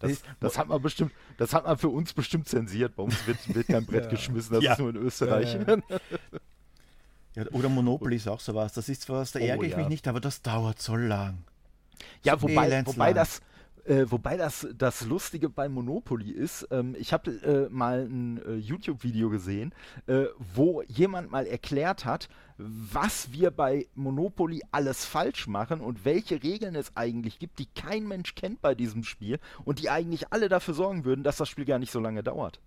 Das, das hat man bestimmt, das hat man für uns bestimmt zensiert. Bei uns wird, wird kein Brett geschmissen, das Ja. ist nur in Österreich. Ja, Ja, oder Monopoly ist auch sowas. Das ist was, da Oh, ärgere ich ja. mich nicht, aber das dauert so lang. Ja, So wobei, wobei das, äh, wobei das, das Lustige bei Monopoly ist, ähm, ich habe äh, mal ein äh, YouTube-Video gesehen, äh, wo jemand mal erklärt hat, was wir bei Monopoly alles falsch machen und welche Regeln es eigentlich gibt, die kein Mensch kennt bei diesem Spiel und die eigentlich alle dafür sorgen würden, dass das Spiel gar nicht so lange dauert.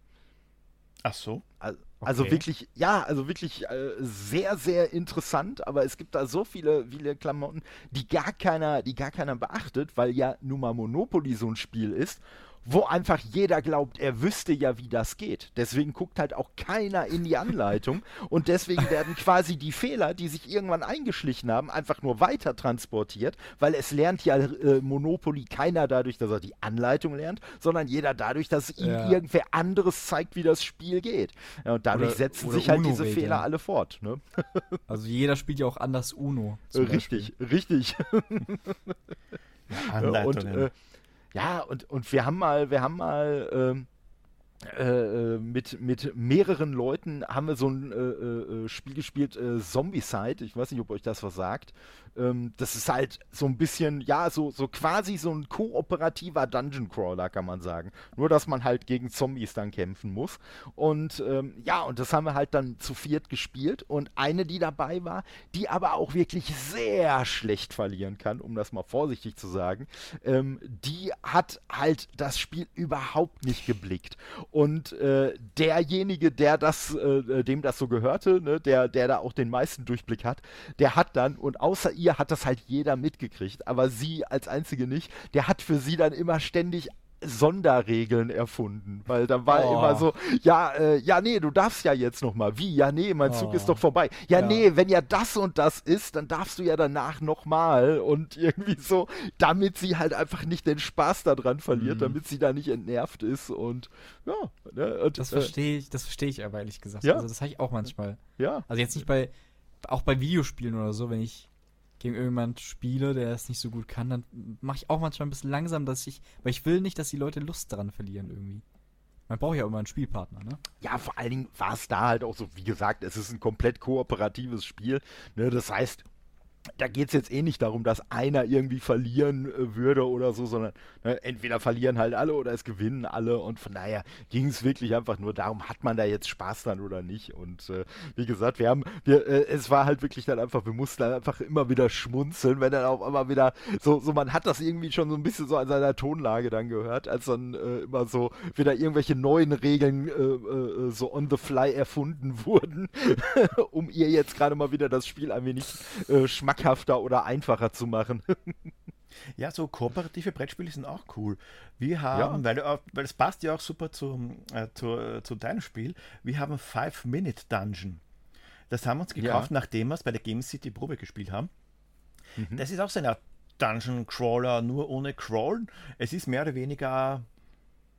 Ach so. Al- Also Okay. wirklich, ja, also wirklich äh, sehr, sehr interessant, aber es gibt da so viele, viele Klamotten, die gar keiner, die gar keiner beachtet, weil ja nun mal Monopoly so ein Spiel ist, wo einfach jeder glaubt, er wüsste ja, wie das geht. Deswegen guckt halt auch keiner in die Anleitung und deswegen werden quasi die Fehler, die sich irgendwann eingeschlichen haben, einfach nur weiter transportiert, weil es lernt ja äh, Monopoly keiner dadurch, dass er die Anleitung lernt, sondern jeder dadurch, dass ihm Ja. irgendwer anderes zeigt, wie das Spiel geht. Ja, und dadurch Oder- setzen oder sich halt diese. Fehler alle fort. Ne? Also jeder spielt ja auch anders Uno. richtig, richtig. Anleitungen. Und, äh, ja, und, und wir haben mal, wir haben mal ähm, äh, äh, mit, mit mehreren Leuten haben wir so ein äh, äh, äh, Spiel gespielt, äh, Zombicide. Ich weiß nicht, ob euch das was sagt. Ähm, das ist halt so ein bisschen, ja, so, so quasi so ein kooperativer Dungeon Crawler, kann man sagen. Nur, dass man halt gegen Zombies dann kämpfen muss. Und ähm, ja, und das haben wir halt dann zu viert gespielt. Und eine, die dabei war, die aber auch wirklich sehr schlecht verlieren kann, um das mal vorsichtig zu sagen, ähm, die hat halt das Spiel überhaupt nicht geblickt. Und äh, derjenige, der das, äh, dem das so gehörte, ne, der, der da auch den meisten Durchblick hat, der hat dann, und außer ihr hat das halt jeder mitgekriegt, aber sie als einzige nicht, der hat für sie dann immer ständig Sonderregeln erfunden, weil dann war Oh. immer so, ja, äh, ja, nee, du darfst ja jetzt noch mal. Wie? Ja, nee, mein Zug Oh. ist doch vorbei. Ja, Ja. nee, wenn ja das und das ist, dann darfst du ja danach noch mal und irgendwie so, damit sie halt einfach nicht den Spaß daran verliert, Mhm. damit sie da nicht entnervt ist und ja, ne, und, Das äh, verstehe ich, das verstehe ich aber ehrlich gesagt. Ja. Also das habe ich auch manchmal. ja, Also jetzt nicht bei, auch bei Videospielen oder so, wenn ich gegen irgendjemand spiele, der es nicht so gut kann, dann mache ich auch manchmal ein bisschen langsam, dass ich, weil ich will nicht, dass die Leute Lust daran verlieren irgendwie. Man braucht ja immer einen Spielpartner, ne? Ja, vor allen Dingen war es da halt auch so, wie gesagt, es ist ein komplett kooperatives Spiel. Ne? Das heißt, da geht es jetzt eh nicht darum, dass einer irgendwie verlieren äh, würde oder so, sondern ne, entweder verlieren halt alle oder es gewinnen alle. Und von daher ging es wirklich einfach nur darum, hat man da jetzt Spaß dran oder nicht. Und äh, wie gesagt, wir haben, wir, äh, es war halt wirklich dann einfach, wir mussten dann einfach immer wieder schmunzeln, wenn dann auch immer wieder so, so man hat das irgendwie schon so ein bisschen so an seiner Tonlage dann gehört, als dann äh, immer so wieder irgendwelche neuen Regeln äh, so on the fly erfunden wurden, um ihr jetzt gerade mal wieder das Spiel ein wenig äh, schmackhafter oder einfacher zu machen. Ja, so kooperative Brettspiele sind auch cool. Wir haben, weil, du auch- weil es passt ja auch super zum, äh, zu, äh, zu deinem Spiel, wir haben Five Minute Dungeon. Das haben wir uns gekauft, nachdem wir es bei der Game City Probe gespielt haben. Das ist auch so eine Art Dungeon Crawler, nur ohne Crawlen. Es ist mehr oder weniger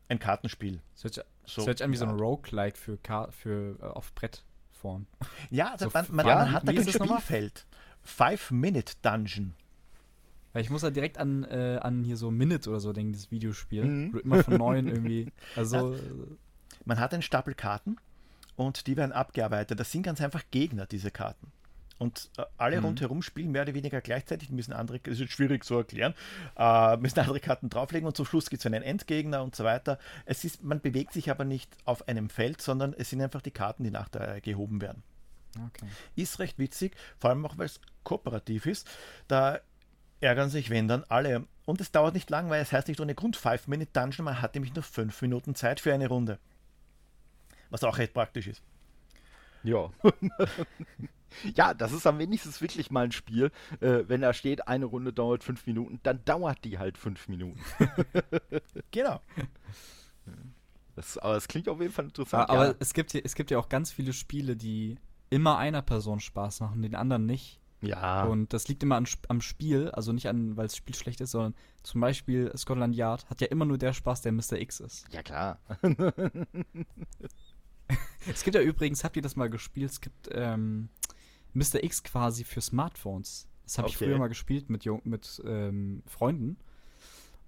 ein Kartenspiel. Das hört, sich- So, das hört sich an wie so ein ja. Roguelike für, Ka für äh, auf Brettform. Ja, also So, man, man, ja, man hat da kein das nochmal? Five-Minute-Dungeon. Weil ich muss da direkt an, äh, an hier so Minute oder so denken, das Videospiel. Mhm. Immer von neuen irgendwie. Also, äh, Man hat einen Stapel Karten und die werden abgearbeitet. Das sind ganz einfach Gegner, diese Karten. Und äh, alle Mhm. rundherum spielen mehr oder weniger gleichzeitig, müssen andere, das ist schwierig zu erklären, äh, müssen andere Karten drauflegen und zum Schluss gibt es einen Endgegner und so weiter. Es ist, man bewegt sich aber nicht auf einem Feld, sondern es sind einfach die Karten, die nach der gehoben werden. Okay. Ist recht witzig, vor allem auch, weil es kooperativ ist. Da ärgern sich, wenn dann alle. Und es dauert nicht lang, weil es heißt nicht ohne Grund 5-Minute-Dungeon, man hat nämlich nur 5 Minuten Zeit für eine Runde. Was auch recht praktisch ist. Ja. ja, das ist am wenigstens wirklich mal ein Spiel. Äh, wenn da steht, eine Runde dauert fünf Minuten, dann dauert die halt fünf Minuten. Genau. Das, aber es klingt auf jeden Fall interessant. Aber, aber ja. es, gibt ja, es gibt ja auch ganz viele Spiele, die immer einer Person Spaß machen, den anderen nicht. ja. Und das liegt immer an, am Spiel, also nicht an, weil das Spiel schlecht ist, sondern zum Beispiel Scotland Yard hat ja immer nur der Spaß, der Mr. X ist. ja, klar. Es gibt ja übrigens, habt ihr das mal gespielt? Es gibt ähm, Mr. X quasi für Smartphones. Das habe ich Okay. früher mal gespielt mit, mit ähm, Freunden.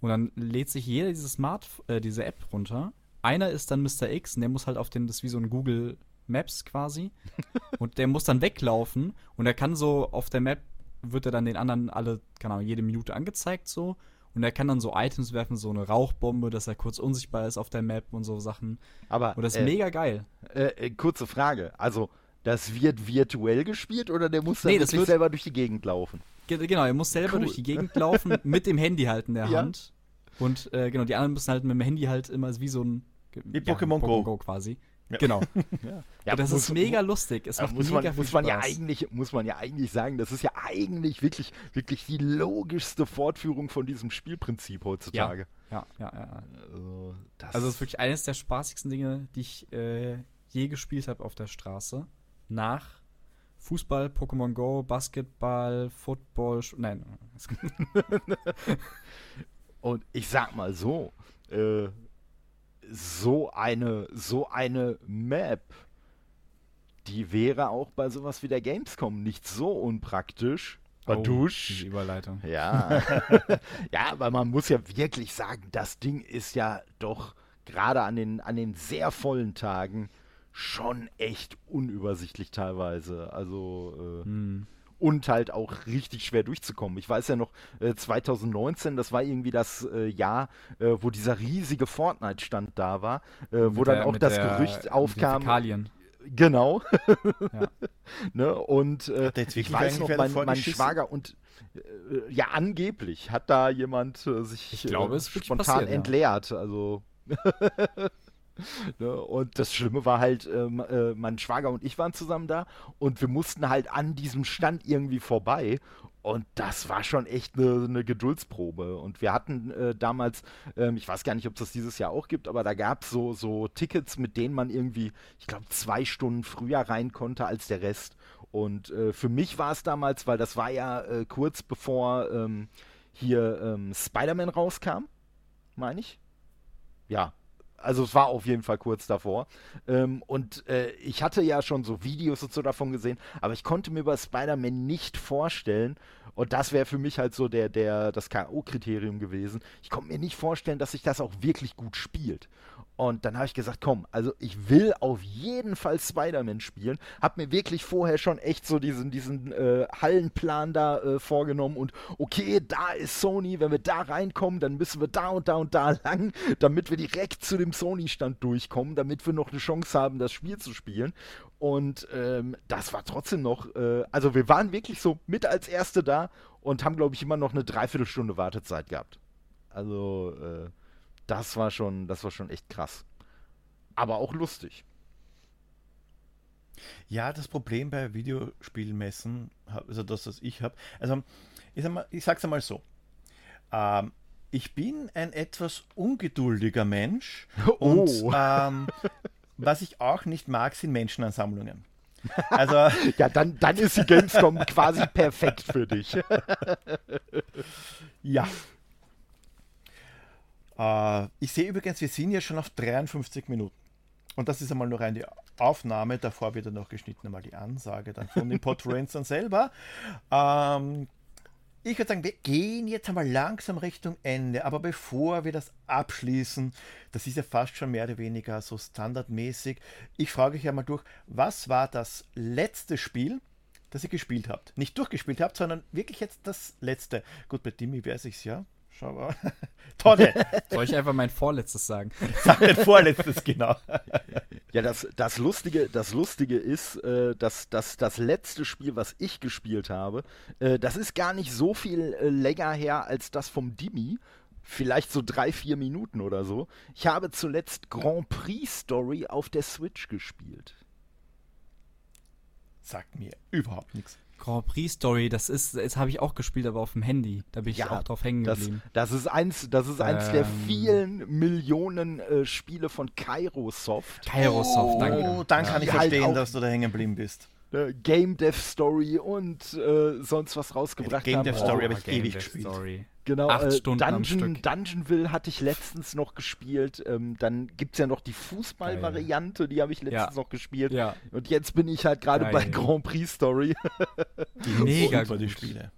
Und dann lädt sich jeder diese Smart, äh, diese App runter. Einer ist dann Mr. X und der muss halt auf den, das ist wie so ein Google Maps quasi. und der muss dann weglaufen und er kann so auf der Map wird er dann den anderen alle, keine Ahnung, jede Minute angezeigt so. Und er kann dann so Items werfen, so eine Rauchbombe, dass er kurz unsichtbar ist auf der Map und so Sachen. Aber Und das ist äh, mega geil. äh, äh, kurze Frage. Also, das wird virtuell gespielt oder der muss dann Nee, das wird- selber durch die Gegend laufen? Ge- Genau, er muss selber Cool. durch die Gegend laufen, mit dem Handy halt in der Ja. Hand. Und äh, genau, die anderen müssen halt mit dem Handy halt immer wie so ein Wie Pokémon Go. quasi. Ja. Genau. Ja, das muss- ist mega lustig. Es Ja, macht muss mega man, viel muss man ja Spaß. eigentlich muss man ja eigentlich sagen, das ist ja eigentlich wirklich wirklich die logischste Fortführung von diesem Spielprinzip heutzutage. Ja, ja, ja. ja. Also, das, Also es ist wirklich eines der spaßigsten Dinge, die ich äh, je gespielt habe auf der Straße. Nach Fußball, Pokémon Go, Basketball, Football, Sch nein. und ich sag mal so, äh, so eine so eine Map, die wäre auch bei sowas wie der Gamescom nicht so unpraktisch. Oh, Badusch. diese Überleitung. Ja. ja, aber man muss ja wirklich sagen, das Ding ist ja doch gerade an den, an den sehr vollen Tagen schon echt unübersichtlich teilweise. Also, äh, Hm. Und halt auch richtig schwer durchzukommen. Ich weiß ja noch, äh, 2019, das war irgendwie das äh, Jahr, äh, wo dieser riesige Fortnite-Stand da war, äh, wo dann der- auch das der- Gerücht aufkam. Genau. Ja. ne? Und äh, ich weiß noch, mein, mein? Schwager und äh, ja, angeblich hat da jemand äh, sich Ich glaube, äh, spontan passiert, ja. entleert. Also. ne? Und das Schlimme war halt, ähm, äh, mein Schwager und ich waren zusammen da und wir mussten halt an diesem Stand irgendwie vorbei. Und das war schon echt eine, eine Geduldsprobe. Und wir hatten äh, damals, ähm, ich weiß gar nicht, ob es das dieses Jahr auch gibt, aber da gab es so, so Tickets, mit denen man irgendwie, ich glaube, zwei Stunden früher rein konnte als der Rest. Und äh, für mich war es damals, weil das war ja äh, kurz bevor ähm, hier ähm, Spider-Man rauskam, meine ich. Ja, also es war auf jeden Fall kurz davor. Ähm, und äh, ich hatte ja schon so Videos und so davon gesehen, aber ich konnte mir bei Spider-Man nicht vorstellen, und das wäre für mich halt so der, der, das K.O.-Kriterium gewesen. Ich konnte mir nicht vorstellen, dass sich das auch wirklich gut spielt. Und dann habe ich gesagt, komm, also ich will auf jeden Fall Spider-Man spielen. Hab mir wirklich vorher schon echt so diesen, diesen äh, Hallenplan da äh, vorgenommen und okay, da ist Sony, wenn wir da reinkommen, dann müssen wir da und da und da lang, damit wir direkt zu dem Sony-Stand durchkommen, damit wir noch eine Chance haben, das Spiel zu spielen. Und ähm, das war trotzdem noch, äh, also wir waren wirklich so mit als Erste da und haben, glaube ich, immer noch eine Dreiviertelstunde Wartezeit gehabt. Also, äh, das war schon, das war schon echt krass. Aber auch lustig. Ja, das Problem bei Videospielmessen, also das, was ich habe, also ich, sag mal, ich sag's einmal so. Ähm, ich bin ein etwas ungeduldiger Mensch und Oh. ähm, was ich auch nicht mag, sind Menschenansammlungen. Also, Ja, dann, dann ist die Gamescom quasi perfekt für dich. ja. Äh, ich sehe übrigens, wir sind ja schon auf 53 Minuten. Und das ist einmal nur rein die Aufnahme, davor wird dann noch geschnitten, einmal die Ansage dann von den Podfluencern selber. Ähm, ich würde sagen, wir gehen jetzt einmal langsam Richtung Ende, aber bevor wir das abschließen, das ist ja fast schon mehr oder weniger so standardmäßig, ich frage euch einmal durch, was war das letzte Spiel, das ihr gespielt habt? Nicht durchgespielt habt, sondern wirklich jetzt das letzte. Gut, bei Dimi wäre es ja. Schau mal. Tolle. Soll ich einfach mein vorletztes sagen? Sag dein vorletztes, genau. Ja, das, das, Lustige, das Lustige ist, äh, dass, dass das letzte Spiel, was ich gespielt habe, äh, das ist gar nicht so viel äh, länger her als das vom Dimi. Vielleicht so drei, vier Minuten oder so. Ich habe zuletzt Grand Prix Story auf der Switch gespielt. Sagt mir überhaupt nichts. Grand Prix Story, das ist, jetzt habe ich auch gespielt, aber auf dem Handy. Da bin ich ja, auch drauf hängen geblieben. Das, das, ist eins, das ist eins ähm, der vielen Millionen äh, Spiele von Kairosoft. Kairosoft, oh, danke. Dann kann ich halt verstehen, dass du da hängen geblieben bist. Äh, Game Dev Story und äh, sonst was rausgebracht Game haben. Game Dev Story oh, habe ich ewig gespielt. Story. Genau, Acht äh, Stunden Dungeon, Dungeonville hatte ich letztens noch gespielt. Ähm, dann gibt es ja noch die Fußball-Variante, die habe ich letztens ja. noch gespielt. Ja. Und jetzt bin ich halt gerade bei Grand Prix Story. Die mega gute Spiele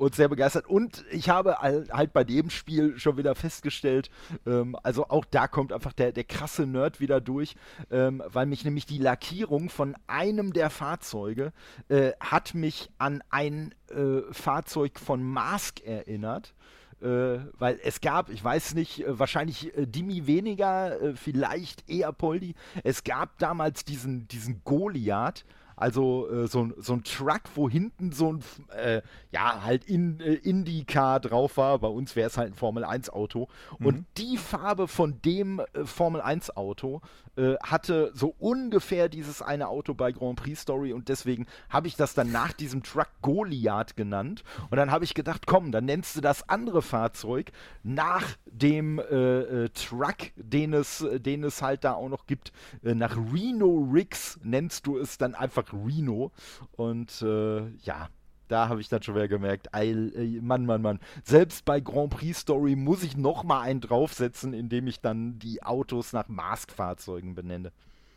und sehr begeistert. Und ich habe halt bei dem Spiel schon wieder festgestellt, ähm, also auch da kommt einfach der, der krasse Nerd wieder durch, ähm, weil mich nämlich die Lackierung von einem der Fahrzeuge äh, hat mich an ein äh, Fahrzeug von Mask erinnert. Äh, weil es gab, ich weiß nicht, äh, wahrscheinlich äh, Dimi weniger, äh, vielleicht eher Poldi. Es gab damals diesen, diesen Goliath, also äh, so, so ein Truck, wo hinten so ein, äh, ja, halt in, äh, Indycar drauf war. Bei uns wäre es halt ein Formel-1-Auto. Mhm. Und die Farbe von dem äh, Formel-1-Auto äh, hatte so ungefähr dieses eine Auto bei Grand Prix Story. Und deswegen habe ich das dann nach diesem Truck Goliath genannt. Und dann habe ich gedacht, komm, dann nennst du das andere Fahrzeug nach dem äh, Truck, den es, den es halt da auch noch gibt. nach Reno Riggs nennst du es dann einfach Reno. Und äh, ja, da habe ich dann schon wieder gemerkt, ey, Mann, Mann, Mann. Selbst bei Grand Prix Story muss ich noch mal einen draufsetzen, indem ich dann die Autos nach Mask-Fahrzeugen benenne.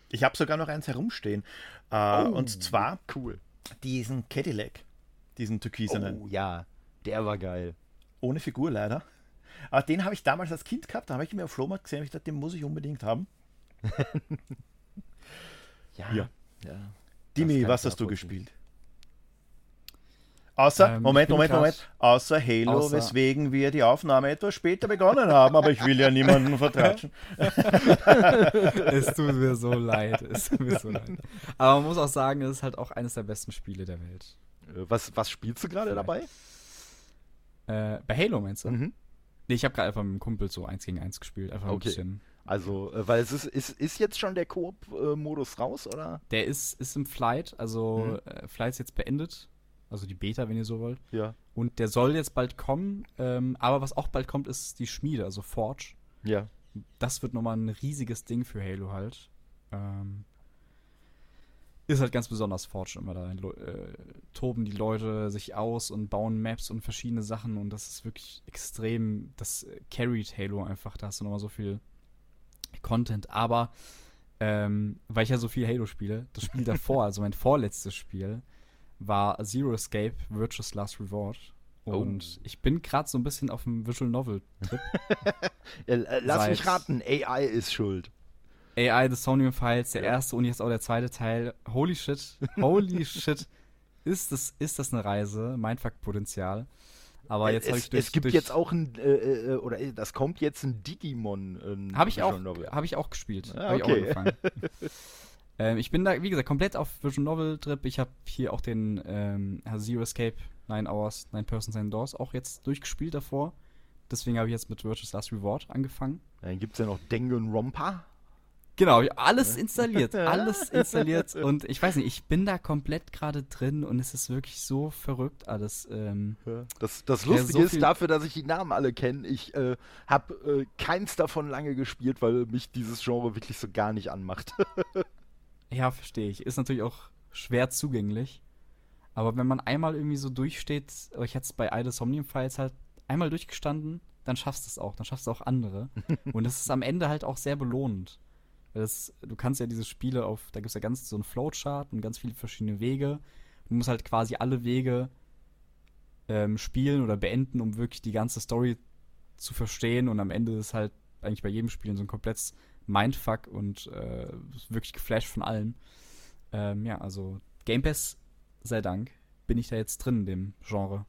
Ich habe sogar noch eins herumstehen. Äh, oh, und zwar cool. diesen Cadillac, diesen türkisenen. Oh ja, der war geil. Ohne Figur leider. Aber den habe ich damals als Kind gehabt, da habe ich mir auf Flohmarkt gesehen und ich dachte, den muss ich unbedingt haben. ja. ja. ja. Dimi, was hast du gespielt? Außer, ähm, Moment, Moment, Moment, außer Halo, außer weswegen wir die Aufnahme etwas später begonnen haben, aber ich will ja niemanden vertratschen. es tut mir so leid, es tut mir so leid. Aber man muss auch sagen, es ist halt auch eines der besten Spiele der Welt. Äh, was, was spielst du gerade dabei? Äh, bei Halo meinst du? Mhm. Nee, ich habe gerade einfach mit einem Kumpel so 1 gegen 1 gespielt, einfach okay. ein bisschen also, äh, weil es ist, ist, ist jetzt schon der Koop-Modus raus, oder? Der ist, ist im Flight, also mhm. äh, Flight ist jetzt beendet. Also die Beta, wenn ihr so wollt. Ja. Und der soll jetzt bald kommen. Ähm, aber was auch bald kommt, ist die Schmiede, also Forge. Ja. Das wird nochmal ein riesiges Ding für Halo halt. Ähm, ist halt ganz besonders Forge immer da. Äh, toben die Leute sich aus und bauen Maps und verschiedene Sachen und das ist wirklich extrem, das carried Halo einfach. Da hast du nochmal so viel Content, aber ähm, weil ich ja so viel Halo spiele, das Spiel davor, also mein vorletztes Spiel, war Zero Escape Virtuous Last Reward. Und oh. ich bin gerade so ein bisschen auf dem Visual Novel Trip. ja, lass mich raten, AI ist schuld. AI, The Sonium Files, der ja. erste und jetzt auch der zweite Teil. Holy shit, holy shit. Ist das, ist das eine Reise? Mindfuck-Potenzial. Aber jetzt habe ich durch, Es gibt durch jetzt auch ein, äh, äh, oder äh, das kommt jetzt ein Digimon. Habe ich, auch, hab ich auch gespielt. Ah, okay. ich auch ähm, ich bin da, wie gesagt, komplett auf Vision Novel Trip. Ich habe hier auch den ähm, Zero Escape, Nine Hours, Nine Persons, Nine Doors auch jetzt durchgespielt davor. Deswegen habe ich jetzt mit Virtuous Last Reward angefangen. Dann gibt es ja noch Danganronpa. Genau, alles installiert, alles installiert und ich weiß nicht, ich bin da komplett gerade drin und es ist wirklich so verrückt alles. Ähm, das, das Lustige so ist dafür, dass ich die Namen alle kenne, ich äh, habe äh, keins davon lange gespielt, weil mich dieses Genre wirklich so gar nicht anmacht. ja, verstehe ich. Ist natürlich auch schwer zugänglich, aber wenn man einmal irgendwie so durchsteht, ich hatte es bei Idle Somnium Files halt einmal durchgestanden, dann schaffst du es auch, dann schaffst du auch andere und es ist am Ende halt auch sehr belohnend Das, du kannst ja diese Spiele auf, da gibt es ja ganz so einen Flowchart und ganz viele verschiedene Wege. Du musst halt quasi alle Wege ähm, spielen oder beenden, um wirklich die ganze Story zu verstehen. Und am Ende ist halt eigentlich bei jedem Spiel so ein komplettes Mindfuck und äh, wirklich geflasht von allen. Ähm, ja, also Game Pass, sei Dank, bin ich da jetzt drin in dem Genre.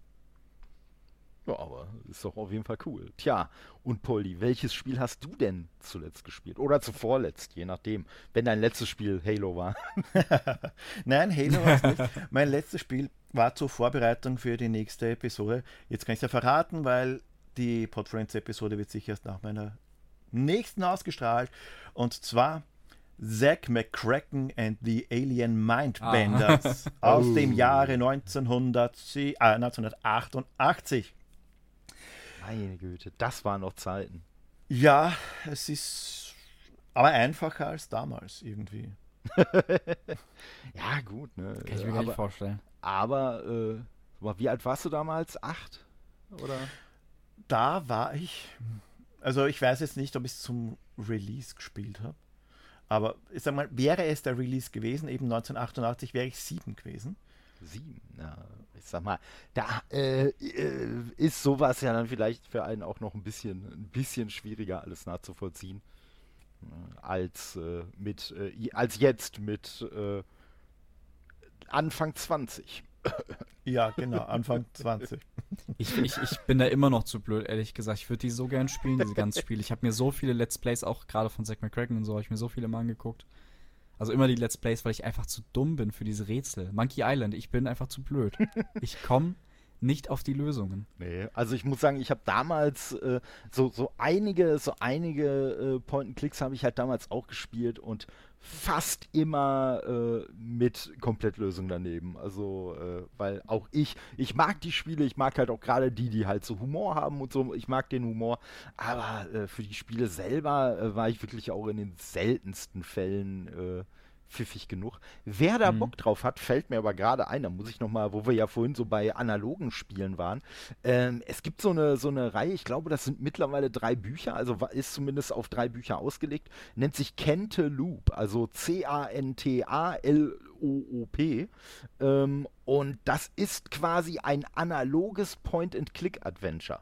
Ja, aber ist doch auf jeden Fall cool. Tja, und Polly, welches Spiel hast du denn zuletzt gespielt? Oder zuvorletzt, je nachdem, wenn dein letztes Spiel Halo war. Nein, Halo war es nicht. Mein letztes Spiel war zur Vorbereitung für die nächste Episode. Jetzt kann ich es ja verraten, weil die Podfriends-Episode wird sicher erst nach meiner nächsten ausgestrahlt. Und zwar Zack McCracken and the Alien Mindbenders ah. aus oh. dem Jahre 1900, äh, 1988. Meine Güte, das waren noch Zeiten. Ja, es ist aber einfacher als damals irgendwie. ja, gut, ne? Kann ich mir aber, nicht vorstellen. Aber, äh, wie alt warst du damals? Acht? Oder? Da war ich. Also ich weiß jetzt nicht, ob ich es zum Release gespielt habe. Aber ich sag mal, wäre es der Release gewesen, eben 1988, wäre ich sieben gewesen. Sieben, ja, ich sag mal, da äh, äh, ist sowas ja dann vielleicht für einen auch noch ein bisschen, ein bisschen schwieriger alles nachzuvollziehen äh, als äh, mit äh, als jetzt mit äh, Anfang 20. Ja, genau, Anfang 20. Ich, ich, ich bin da immer noch zu blöd, ehrlich gesagt. Ich würde die so gern spielen, diese ganzen Spiele. Ich habe mir so viele Let's Plays, auch gerade von Zack McCracken und so, habe ich mir so viele mal angeguckt. Also immer die Let's Plays, weil ich einfach zu dumm bin für diese Rätsel. Monkey Island, ich bin einfach zu blöd. Ich komme nicht auf die Lösungen. Nee, also ich muss sagen, ich habe damals äh, so, so einige, so einige äh, Point-and-Clicks habe ich halt damals auch gespielt und fast immer äh, mit Komplettlösung daneben. Also, äh, weil auch ich, ich mag die Spiele, ich mag halt auch gerade die, die halt so Humor haben und so, ich mag den Humor, aber äh, für die Spiele selber äh, war ich wirklich auch in den seltensten Fällen äh, pfiffig genug. Wer da mhm. Bock drauf hat, fällt mir aber gerade ein, da muss ich nochmal, wo wir ja vorhin so bei analogen Spielen waren. Ähm, es gibt so eine, so eine Reihe, ich glaube, das sind mittlerweile drei Bücher, also ist zumindest auf drei Bücher ausgelegt, nennt sich Loop, also C-A-N-T-A-L-O-O-P. Ähm, und das ist quasi ein analoges Point-and-Click-Adventure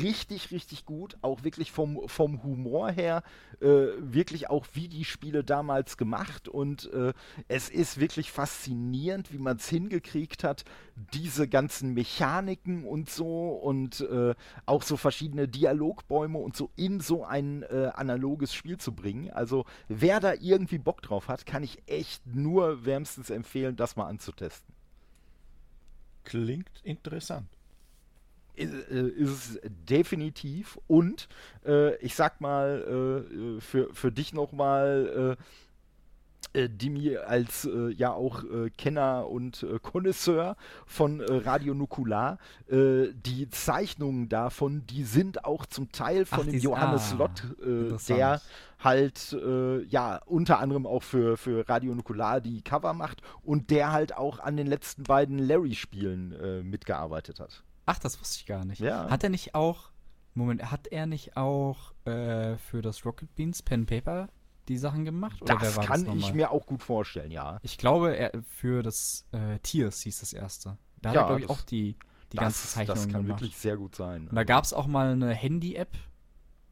richtig, richtig gut. Auch wirklich vom, vom Humor her, äh, wirklich auch wie die Spiele damals gemacht. Und äh, es ist wirklich faszinierend, wie man es hingekriegt hat, diese ganzen Mechaniken und so und äh, auch so verschiedene Dialogbäume und so in so ein äh, analoges Spiel zu bringen. Also wer da irgendwie Bock drauf hat, kann ich echt nur wärmstens empfehlen, das mal anzutesten. Klingt interessant ist, äh, ist es definitiv. Und äh, ich sag mal, äh, für, für dich nochmal, äh, äh, Dimi als äh, ja auch äh, Kenner und äh, Connoisseur von äh, Radio Nukular, äh, die Zeichnungen davon, die sind auch zum Teil von Ach, dem Johannes ah, Lott, der halt ja unter anderem auch für, für Radio Nukular die Cover macht und der halt auch an den letzten beiden Larry-Spielen mitgearbeitet hat. Ach, das wusste ich gar nicht. Ja. Hat er nicht auch, Moment, hat er nicht auch äh, für das Rocket Beans Pen Paper die Sachen gemacht? Oder das kann das ich mir auch gut vorstellen, ja. Ich glaube, er, für das äh, Tiers hieß das erste. Da ja, hat er, glaube ich, auch die, die das, ganze Zeichnung gemacht. Das kann gemacht. wirklich sehr gut sein. Und da gab es auch mal eine Handy-App.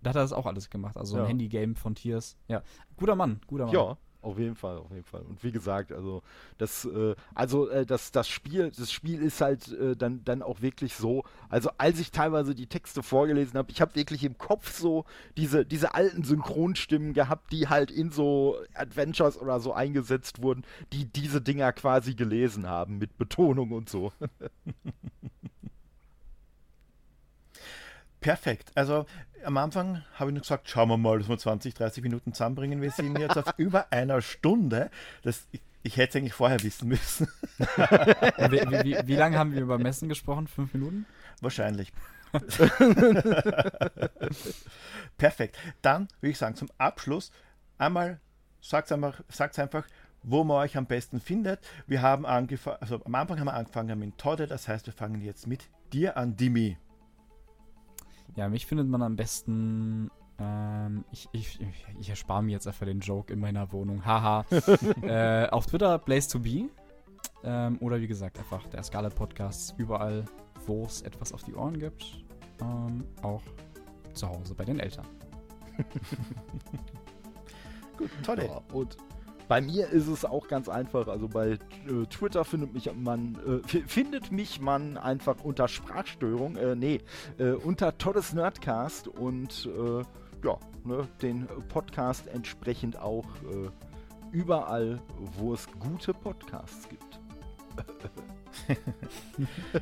Da hat er das auch alles gemacht. Also ja. ein Handy-Game von Tiers. Ja, guter Mann, guter Mann. Ja, auf jeden Fall, auf jeden Fall. Und wie gesagt, also das, äh, also äh, das, das Spiel, das Spiel ist halt äh, dann, dann auch wirklich so. Also als ich teilweise die Texte vorgelesen habe, ich habe wirklich im Kopf so diese, diese alten Synchronstimmen gehabt, die halt in so Adventures oder so eingesetzt wurden, die diese Dinger quasi gelesen haben mit Betonung und so. Perfekt. Also am Anfang habe ich nur gesagt, schauen wir mal, dass wir 20, 30 Minuten zusammenbringen. Wir sind jetzt auf über einer Stunde. Das, ich, ich hätte es eigentlich vorher wissen müssen. wie, wie, wie, lange haben wir über Messen gesprochen? Fünf Minuten? Wahrscheinlich. Perfekt. Dann würde ich sagen, zum Abschluss einmal, sagt einfach, sagt's einfach, wo man euch am besten findet. Wir haben angefangen, also am Anfang haben wir angefangen mit Todde, das heißt, wir fangen jetzt mit dir an, Dimi. Ja, mich findet man am besten äh, Ähm, ich, ich, ich erspare mir jetzt einfach den Joke in meiner Wohnung. Haha. äh, auf Twitter Blaze to Be. Ähm, oder wie gesagt, einfach der Scarlet Podcast überall, wo es etwas auf die Ohren gibt. Ähm, auch zu Hause bei den Eltern. Gut, toll. Ja, und bei mir ist es auch ganz einfach. Also bei äh, Twitter findet mich man äh, findet mich man einfach unter Sprachstörung, äh, nee, äh, unter Toddes Nerdcast und äh, ja, ne, den Podcast entsprechend auch äh, überall, wo es gute Podcasts gibt.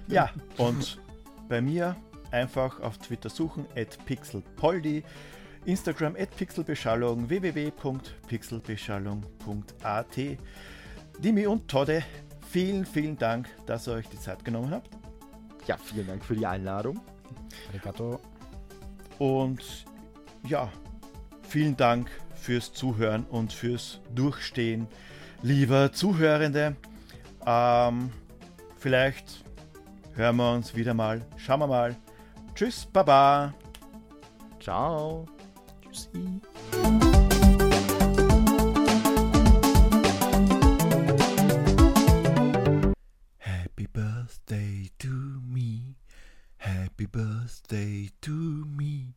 ja, und bei mir einfach auf Twitter suchen, at pixelpoldi, Instagram at pixelbeschallung, www.pixelbeschallung.at. Dimi und Todde, vielen, vielen Dank, dass ihr euch die Zeit genommen habt. Ja, vielen Dank für die Einladung. Arigato. Und ja, vielen Dank fürs Zuhören und fürs Durchstehen, lieber Zuhörende. Ähm, vielleicht hören wir uns wieder mal. Schauen wir mal. Tschüss, Baba. Ciao. Happy birthday to me. Happy birthday to me.